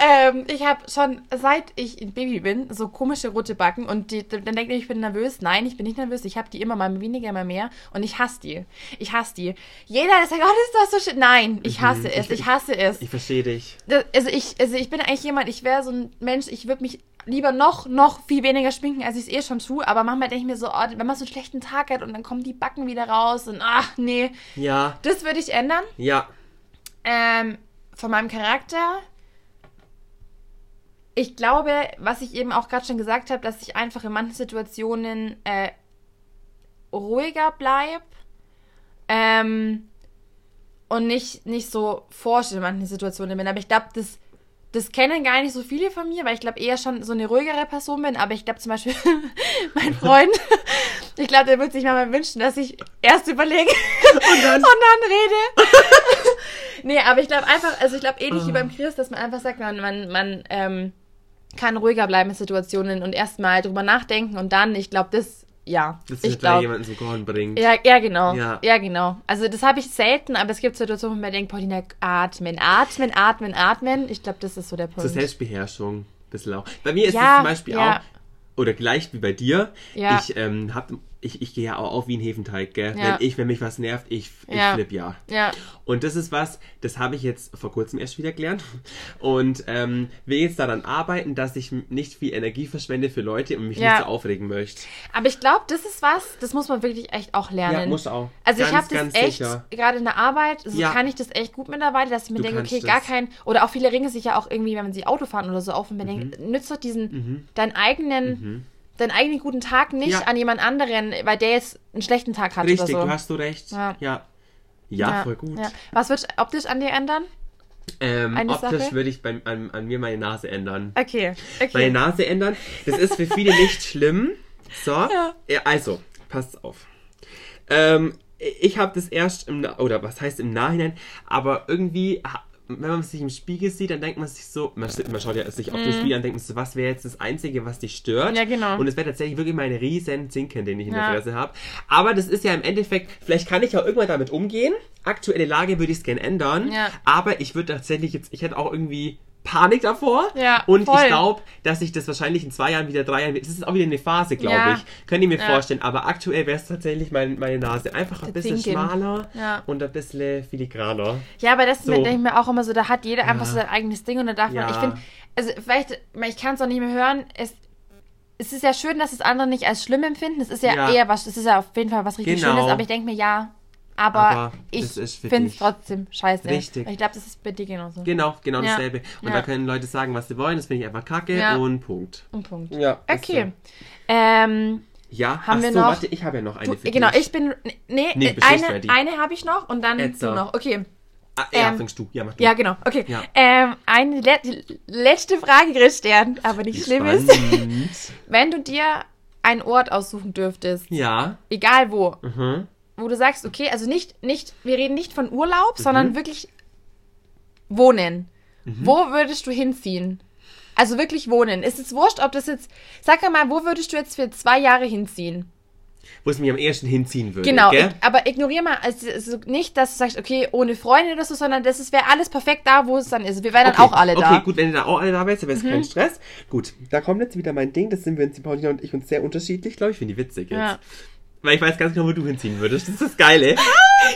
ähm, ich habe schon, seit ich ein Baby bin, so komische rote Backen und die, dann denkt ihr, ich bin nervös. Nein, ich bin nicht nervös. Ich habe die immer mal weniger, mal mehr und ich hasse die. Ich hasse die. Jeder, der sagt, oh, das ist doch so schön. Nein, ich hasse es. Ich hasse es. Ich verstehe dich. Das- also ich, also ich bin eigentlich jemand, ich wäre so ein Mensch, ich würde mich lieber noch, noch viel weniger schminken, als ich es eh schon tue. Aber manchmal denke ich mir so, oh, wenn man so einen schlechten Tag hat und dann kommen die Backen wieder raus und ach, nee. Ja. Das würde ich ändern. Ja. Ähm, von meinem Charakter. Ich glaube, was ich eben auch gerade schon gesagt habe, dass ich einfach in manchen Situationen äh, ruhiger bleib. Ähm, und nicht, nicht so forsch in manchen Situationen bin. Aber ich glaube, das, das kennen gar nicht so viele von mir, weil ich glaube eher schon so eine ruhigere Person bin. Aber ich glaube zum Beispiel, mein Freund, ich glaube, der würde sich mal wünschen, dass ich erst überlege und dann, und dann rede. nee, aber ich glaube einfach, also ich glaube ähnlich wie Ah. beim Chris, dass man einfach sagt, man, man, man ähm, kann ruhiger bleiben in Situationen und erstmal drüber nachdenken und dann, ich glaube, das, ja, Dass ich glaube. jemanden zum Kochen bringt. Ja, ja, genau. Ja. Ja. genau. Also das habe ich selten, aber es gibt Situationen, wo man denkt, Paulina, atmen, atmen, atmen, atmen. Ich glaube, das ist so der Zur Punkt. Selbstbeherrschung. Bisschen lau. Bei mir ist Ja, es zum Beispiel auch, oder gleich wie bei dir, Ja. ich, ähm, hab, ich, ich gehe ja auch auf wie ein Hefenteig, gell? Ja. Wenn, ich, wenn mich was nervt, ich, ich Ja. flipp ja. ja, Und das ist was, das habe ich jetzt vor kurzem erst wieder gelernt. Und ähm, will jetzt daran arbeiten, dass ich nicht viel Energie verschwende für Leute und mich Ja. nicht so aufregen möchte. aber ich glaube, das ist was, das muss man wirklich echt auch lernen. Ja, muss auch. Also ich Ganz, habe das echt, gerade in der Arbeit, so kann ich das echt gut mittlerweile, dass ich mir Du denke, okay, das. gar kein, oder auch viele ringen sich ja auch irgendwie, wenn man sie Auto fahren oder so auf und man denkt, nützt doch diesen, deinen eigenen, deinen eigenen guten Tag nicht. Ja. an jemand anderen, weil der jetzt einen schlechten Tag hat Richtig, oder so. du hast du recht. Ja. Ja. Ja, voll gut. Was wird optisch an dir ändern? Ähm, Eine optisch Sache? würde ich beim, an, an mir meine Nase ändern. Okay, okay. Meine Nase ändern. Das ist für viele nicht schlimm. So. Ja. Also, passt auf. Ähm, ich habe das erst im, oder was heißt im Nachhinein, aber irgendwie, wenn man sich im Spiegel sieht, dann denkt man sich so, man, man schaut ja sich auf den Spiegel an, denkt man so, was wäre jetzt das Einzige, was dich stört? Mhm. Ja, genau. Und es wäre tatsächlich wirklich mein riesen Zinken, den ich in Ja. der Fresse habe. Aber das ist ja im Endeffekt, vielleicht kann ich auch irgendwann damit umgehen. Aktuelle Lage würde ich es gerne ändern. Ja. Aber ich würde tatsächlich jetzt, ich hätte auch irgendwie Panik davor. Ja, Und voll. ich glaube, dass ich das wahrscheinlich in zwei Jahren, wieder drei Jahren, das ist auch wieder eine Phase, glaube Ja. ich. Könnt ihr mir Ja. vorstellen. Aber aktuell wäre es tatsächlich mein, meine Nase. Einfach ein bisschen Zinken. schmaler und ein bisschen filigraner. Ja, aber das So. denke ich mir auch immer so, da hat jeder einfach so sein eigenes Ding und da darf man, ich finde, also vielleicht, ich kann es auch nicht mehr hören, es, es ist ja schön, dass es andere nicht als schlimm empfinden, es ist ja, Ja. eher was, es ist ja auf jeden Fall was richtig Genau. Schönes, aber ich denke mir, ja, aber, Aber ich finde es trotzdem scheiße. Richtig. Ich glaube, das ist bei dir genauso. Genau, genau Ja. dasselbe. Und Ja. da können Leute sagen, was sie wollen. Das finde ich einfach kacke Ja. und Punkt. Ein Punkt. Ja. ist Okay. So. Ähm, Ja, Haben ach wir so, noch- warte, ich habe ja noch eine du, für genau, dich. ich bin, nee, Nee, äh, eine, eine habe ich noch und dann du noch. Okay. Ah, ja, ähm, fängst du. Ja, mach du. Ja, genau. Okay. Ja. Ähm, eine le letzte Frage, Christian, aber nicht schlimm ist. Wenn du dir einen Ort aussuchen dürftest, ja. egal wo, Mhm. Wo du sagst, okay, also nicht, nicht, wir reden nicht von Urlaub, sondern wirklich wohnen. Mhm. Wo würdest du hinziehen? Also wirklich wohnen. Ist es wurscht, ob das jetzt, sag mal, wo würdest du jetzt für zwei Jahre hinziehen? Wo es mich am ersten hinziehen würde. Genau, ig- aber ignorier mal, also, also nicht, dass du sagst, okay, ohne Freunde oder so, sondern das wäre alles perfekt da, wo es dann ist. Wir wären dann auch alle da. Mhm. Okay, gut, wenn ihr da auch alle da wärt, dann wäre es kein Stress. Gut, da kommt jetzt wieder mein Ding, das sind wir uns, die Paulina und ich, uns sehr unterschiedlich, glaube ich, finde die witzig jetzt. Ja. Weil ich weiß ganz genau, wo du hinziehen würdest. Das ist das Geile.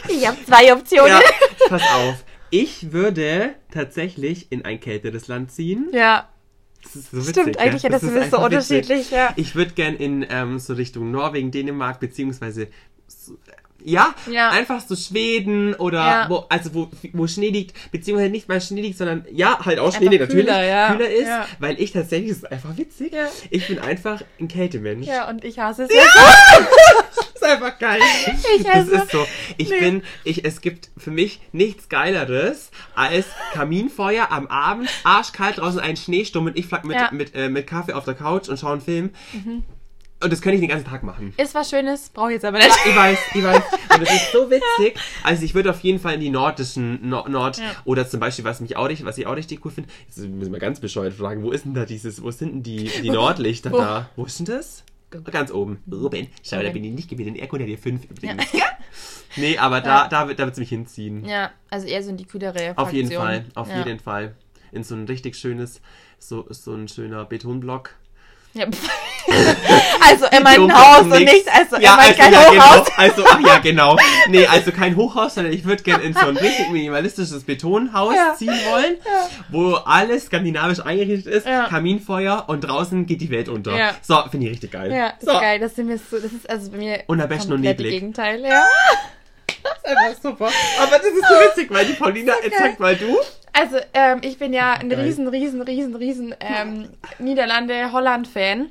Ich habe zwei Optionen. ja, pass auf. Ich würde tatsächlich in ein kälteres Land ziehen. Ja, Das ist so witzig, stimmt. gell? Eigentlich, das, ist ist so witzig. unterschiedlich, ja. Ich würde gern in ähm, so Richtung Norwegen, Dänemark, beziehungsweise ja, Ja. einfach so Schweden oder Ja. wo, also wo, wo Schnee liegt, beziehungsweise nicht mal Schnee liegt, sondern ja, halt auch Schnee liegt natürlich, kühler, ja. kühler ist, Ja. weil ich tatsächlich, das ist einfach witzig, Ja. ich bin einfach ein Kältemensch. Ja, und ich hasse es. Das ist einfach geil. Ich das hasse- ist so. Ich Nee. bin, ich, es gibt für mich nichts Geileres als Kaminfeuer am Abend, arschkalt draußen ein Schneesturm und ich flack mit, Ja. mit, äh, mit Kaffee auf der Couch und schaue einen Film. Und das könnte ich den ganzen Tag machen. Ist was Schönes, brauche ich jetzt aber nicht. Ich weiß, ich weiß. Und das ist so witzig. Also ich würde auf jeden Fall in die nordischen Nord, Nord Ja. oder zum Beispiel, was mich auch richtig, was ich auch richtig cool finde, jetzt müssen wir ganz bescheuert fragen, wo ist denn da dieses, wo sind denn die, die Nordlichter Wo? da? Wo ist denn das? Ganz oben. Oben. Schau, da bin ich nicht gewesen. Den Erkund hat hier fünf übrigens. Nee, aber da, Ja. da, wird- da wird es mich hinziehen. Ja, also eher so in die kühlere Auf jeden Fraktion. Fall, auf ja. jeden Fall. In so ein richtig schönes, so, so ein schöner Betonblock. Ja. also ein So, Haus und nicht, also ja, meint also, kein ja, Hochhaus. Genau. Also, ach ja, genau. Nee, also kein Hochhaus, sondern ich würde gerne in so ein richtig minimalistisches Betonhaus Ja. ziehen wollen, wo alles skandinavisch eingerichtet ist, Ja. Kaminfeuer und draußen geht die Welt unter. Ja. So, finde ich richtig geil. Ja, das so. ist geil. Das, sind wir so, das ist also bei mir Und am besten neblig. Gegenteil. Ja. Einfach super. Aber das ist so witzig, weil die Paulina, jetzt geil. sag mal du. Also ähm, ich bin ja ein Geil. riesen, riesen, riesen, riesen ähm, Niederlande-Holland-Fan.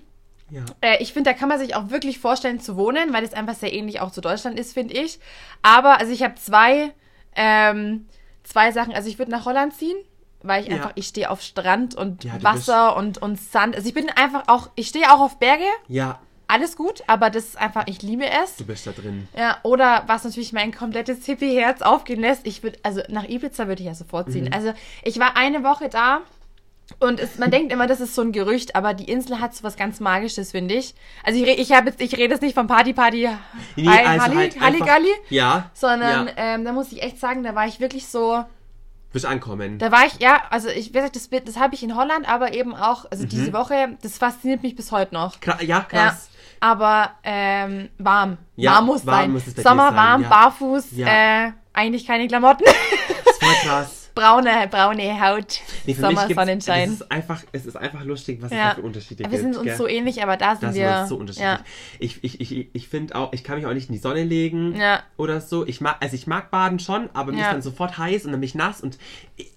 Ja. Äh, ich finde, da kann man sich auch wirklich vorstellen zu wohnen, weil es einfach sehr ähnlich auch zu Deutschland ist, finde ich. Aber, also ich habe zwei Ähm, zwei Sachen. Also ich würde nach Holland ziehen, weil ich Ja. einfach, ich stehe auf Strand und Ja, Wasser und, und Sand. Also ich bin einfach auch, ich stehe auch auf Berge, Ja, alles gut, aber das ist einfach, ich liebe es. du bist da drin. Ja, oder was natürlich mein komplettes Hippie-Herz aufgehen lässt, ich würde, also nach Ibiza würde ich ja sofort Mhm. ziehen. Also ich war eine Woche da und es, man denkt immer, das ist so ein Gerücht, aber die Insel hat so was ganz Magisches, finde ich. Also ich, ich jetzt, ich rede jetzt nicht von Party Party Nee, Hi- also Halli, halt Halligalli, Ja. sondern ja. ähm, da muss ich echt sagen, da war ich wirklich so, Wirst ankommen. da war ich, ja, also ich, wie gesagt, das, das habe ich in Holland, aber eben auch, also Mhm. diese Woche, das fasziniert mich bis heute noch. Kra ja, krass. Ja, aber ähm, warm. Ja, warm muss warm sein. muss Sommer sein, warm, ja. barfuß, Ja. äh, eigentlich keine Klamotten. Das voll krass. Braune, braune Haut, Nee, für mich Sommer, gibt's- Sonnenschein. Es ist einfach, es ist einfach lustig, was es Ja. da für Unterschiede Wir gibt. sind uns gell? so ähnlich, aber da sind Da sind wir. wir uns so unterschiedlich. ja. Ich, ich, ich, ich finde auch, ich kann mich auch nicht in die Sonne legen Ja. oder so. Ich mag, also ich mag Baden schon, aber mir Ja. ist dann sofort heiß und dann bin ich nass und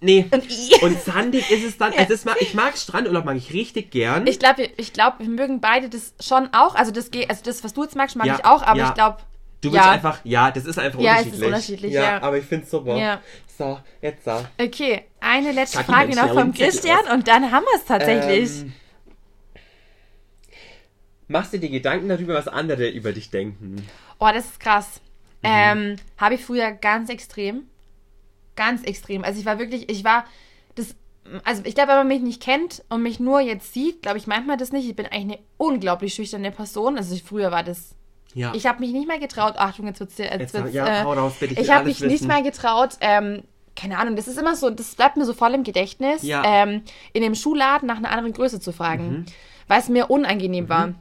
nee. Und Und sandig ist es dann. Also es mag, ich mag Strandurlaub, mag ich richtig gern. Ich glaube, ich glaub, wir mögen beide das schon auch. Also das geht, also das, was du jetzt magst, mag Ja, ich auch, aber ja. ich glaube. du willst ja. einfach, ja, das ist einfach Ja, es ist unterschiedlich. unterschiedlich, ja. aber ich finde es super. Ja. So, jetzt so. Okay, eine letzte Sag Frage noch vom Christian und dann haben wir es tatsächlich. Ähm, machst du dir Gedanken darüber, was andere über dich denken? Oh, das ist krass. Mhm. Ähm, Habe ich früher ganz extrem. Ganz extrem. Also ich war wirklich, ich war, das, also ich glaube, wenn man mich nicht kennt und mich nur jetzt sieht, glaube ich manchmal das nicht. Ich bin eigentlich eine unglaublich schüchterne Person. Also ich, früher war das, Ja. ich habe mich nicht mehr getraut, Achtung, jetzt wird's, jetzt Jetzt, wird's, ja, äh, raus, ich habe mich nicht wissen. mehr getraut, ähm, keine Ahnung, das ist immer so, das bleibt mir so voll im Gedächtnis, Ja. ähm, in dem Schuhladen nach einer anderen Größe zu fragen, Mhm. weil es mir unangenehm war.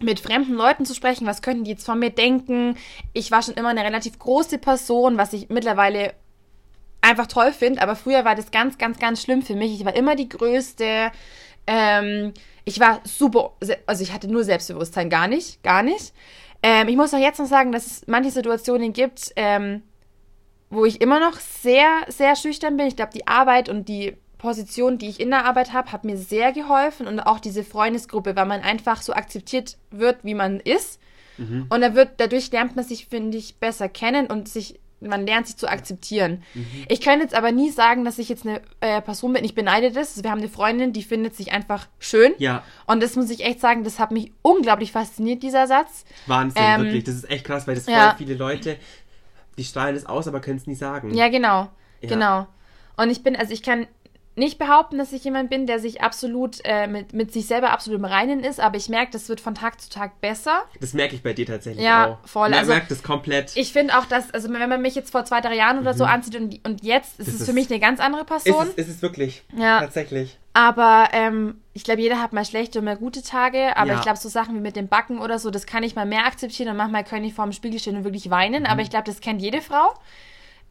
Mit fremden Leuten zu sprechen, was könnten die jetzt von mir denken? Ich war schon immer eine relativ große Person, was ich mittlerweile einfach toll finde, aber früher war das ganz, ganz, ganz schlimm für mich. Ich war immer die Größte. Ähm, ich war super, also ich hatte nur Selbstbewusstsein, gar nicht, gar nicht. Ähm, ich muss auch jetzt noch sagen, dass es manche Situationen gibt, ähm, wo ich immer noch sehr, sehr schüchtern bin. Ich glaube, die Arbeit und die Position, die ich in der Arbeit habe, hat mir sehr geholfen und auch diese Freundesgruppe, weil man einfach so akzeptiert wird, wie man ist. Und da wird, dadurch lernt man sich, finde ich, besser kennen und sich, man lernt sich zu akzeptieren. Ich kann jetzt aber nie sagen, dass ich jetzt eine äh, Person bin, ich beneide das. Wir haben eine Freundin, die findet sich einfach schön. Ja, Und das muss ich echt sagen, das hat mich unglaublich fasziniert, dieser Satz. Wahnsinn, Ähm, wirklich. Das ist echt krass, weil das voll ja. viele Leute, die strahlen es aus, aber können es nie sagen. Ja, genau. Ja. Genau. Und ich bin, also ich kann nicht behaupten, dass ich jemand bin, der sich absolut äh, mit, mit sich selber absolut im Reinen ist, aber ich merke, das wird von Tag zu Tag besser. Das merke ich bei dir tatsächlich Ja, auch. voll. Man Also, merkt das komplett. Ich finde auch, dass, also wenn man mich jetzt vor zwei, drei Jahren oder so anzieht und, und jetzt, ist Mhm. Das es ist- für mich eine ganz andere ist, Person. es, ist es wirklich. Ja. Tatsächlich. Aber ähm, ich glaube, jeder hat mal schlechte und mal gute Tage. Aber Ja. ich glaube, so Sachen wie mit dem Backen oder so, das kann ich mal mehr akzeptieren. Und manchmal kann ich vor dem Spiegel stehen und wirklich weinen. Mhm. Aber ich glaube, das kennt jede Frau.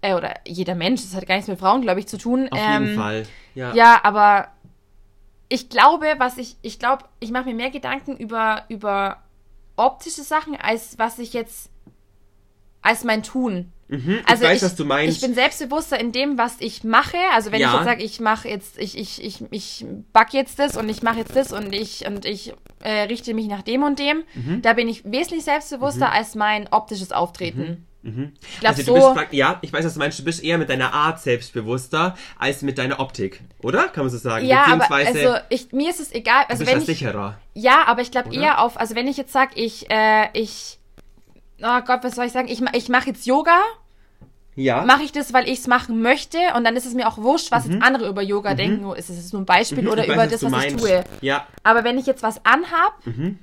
Äh, oder jeder Mensch. Das hat gar nichts mit Frauen, glaube ich, zu tun. Auf ähm, jeden Fall. Ja. Ja, aber ich glaube, was ich, ich glaube, ich mache mir mehr Gedanken über, über optische Sachen, als was ich jetzt, als mein Tun. Mhm, Also ich weiß, ich, was du meinst. ich bin selbstbewusster in dem, was ich mache. Also wenn Ja. ich jetzt sage, ich mache jetzt, ich, ich, ich, ich back jetzt das und ich mache jetzt das und ich und ich äh, richte mich nach dem und dem, Mhm. da bin ich wesentlich selbstbewusster als mein optisches Auftreten. Ich glaube also so. du bist, prakt- ja, ich weiß, was du meinst. Du bist eher mit deiner Art selbstbewusster als mit deiner Optik, oder? Kann man so sagen? ja, aber also ich, mir ist es egal. du Also bist wenn ich, sicherer. Ja, aber ich glaube eher auf, also wenn ich jetzt sage, ich, äh, ich, oh Gott, was soll ich sagen? Ich, ich mache jetzt Yoga, Ja. mache ich das, weil ich es machen möchte und dann ist es mir auch wurscht, was jetzt andere über Yoga denken. Oh, Ist es nur ein Beispiel Mhm, oder über das, du was meinst. ich tue. Ja. Aber wenn ich jetzt was anhab Mhm.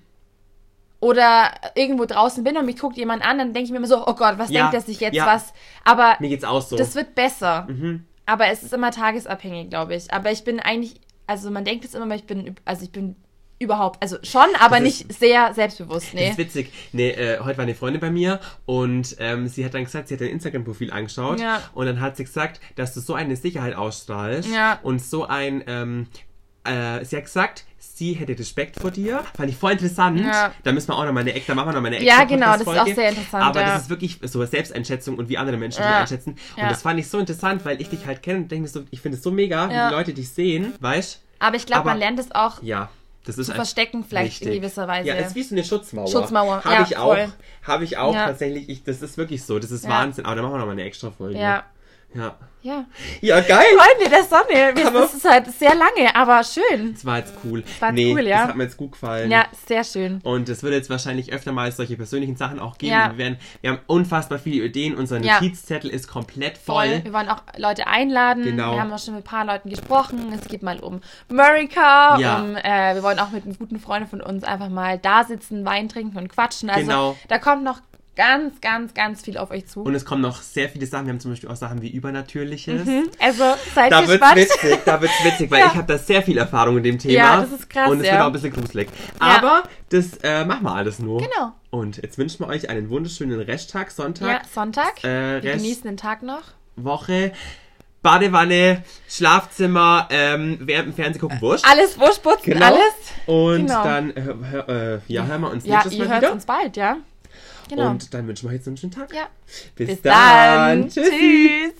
Oder irgendwo draußen bin und mich guckt jemand an, dann denke ich mir immer so, oh Gott, was Ja, denkt er sich jetzt ja. was? Aber Mir geht's auch so. das wird besser. mhm. Aber es ist immer tagesabhängig, glaube ich. Aber ich bin eigentlich, also man denkt es immer, ich bin, also ich bin überhaupt, also schon, aber Das ist- nicht sehr selbstbewusst, Das nee. ist witzig. Nee, äh, heute war eine Freundin bei mir und ähm, sie hat dann gesagt, sie hat dein Instagram-Profil angeschaut Ja. und dann hat sie gesagt, dass du so eine Sicherheit ausstrahlst und so ein, ähm, äh, sie hat gesagt, sie hätte Respekt vor dir. Fand ich voll interessant. Ja. Da müssen wir auch noch mal eine, da machen wir noch mal eine Ja, extra genau, das ist auch sehr interessant, Aber ja. das ist wirklich so Selbsteinschätzung und wie andere Menschen dich Ja. einschätzen. Und Ja. das fand ich so interessant, weil ich dich halt kenne und denke so, ich finde es so mega, wie Ja. die Leute dich sehen, weißt? Aber ich glaube, man lernt es auch Ja. Das ist zu verstecken, vielleicht in Richtig. gewisser Weise. Ja, es ist wie so eine Schutzmauer. Schutzmauer, Habe ja, ich auch. Habe ich auch Ja. tatsächlich. Ich, das ist wirklich so. Das ist Ja. Wahnsinn. Aber da machen wir noch mal eine extra Folge. ja. Ja. Ja. Ja, geil. Freunde der Sonne. Wir- Das ist halt sehr lange, aber schön. Das war jetzt cool. war nee, cool, ja. das hat mir jetzt gut gefallen. Ja, sehr schön. Und es wird jetzt wahrscheinlich öfter mal solche persönlichen Sachen auch geben. Ja. Wir, werden, wir haben unfassbar viele Ideen. Unser Ja. Notizzettel ist komplett Voll. voll. Wir wollen auch Leute einladen. Genau. Wir haben auch schon mit ein paar Leuten gesprochen. Es geht mal um America. Ja. Um, äh, wir wollen auch mit einem guten Freund von uns einfach mal da sitzen, Wein trinken und quatschen. Also Genau. da kommt noch ganz, ganz, ganz viel auf euch zu. Und es kommen noch sehr viele Sachen. Wir haben zum Beispiel auch Sachen wie Übernatürliches. also seid Da wird's gespannt. witzig, da wird's witzig, weil Ja. ich habe da sehr viel Erfahrung in dem Thema. Ja, das ist krass, Und es ja. wird auch ein bisschen gruselig. Aber das äh, machen wir alles nur. Genau. Und jetzt wünschen wir euch einen wunderschönen Resttag, Sonntag, Ja, Sonntag. Äh, wir Rest- genießen den Tag noch. Woche. Badewanne, Schlafzimmer, ähm, während dem Fernsehen gucken, Wurscht. Alles Wurschputzen, Genau. alles. Und Genau. dann, äh, hör, äh, ja, hören wir uns Ja, nächstes ihr Mal hört wieder. uns bald, ja? Genau. Und dann wünschen wir jetzt noch einen schönen Tag. ja. Bis, Bis dann. Tschüss.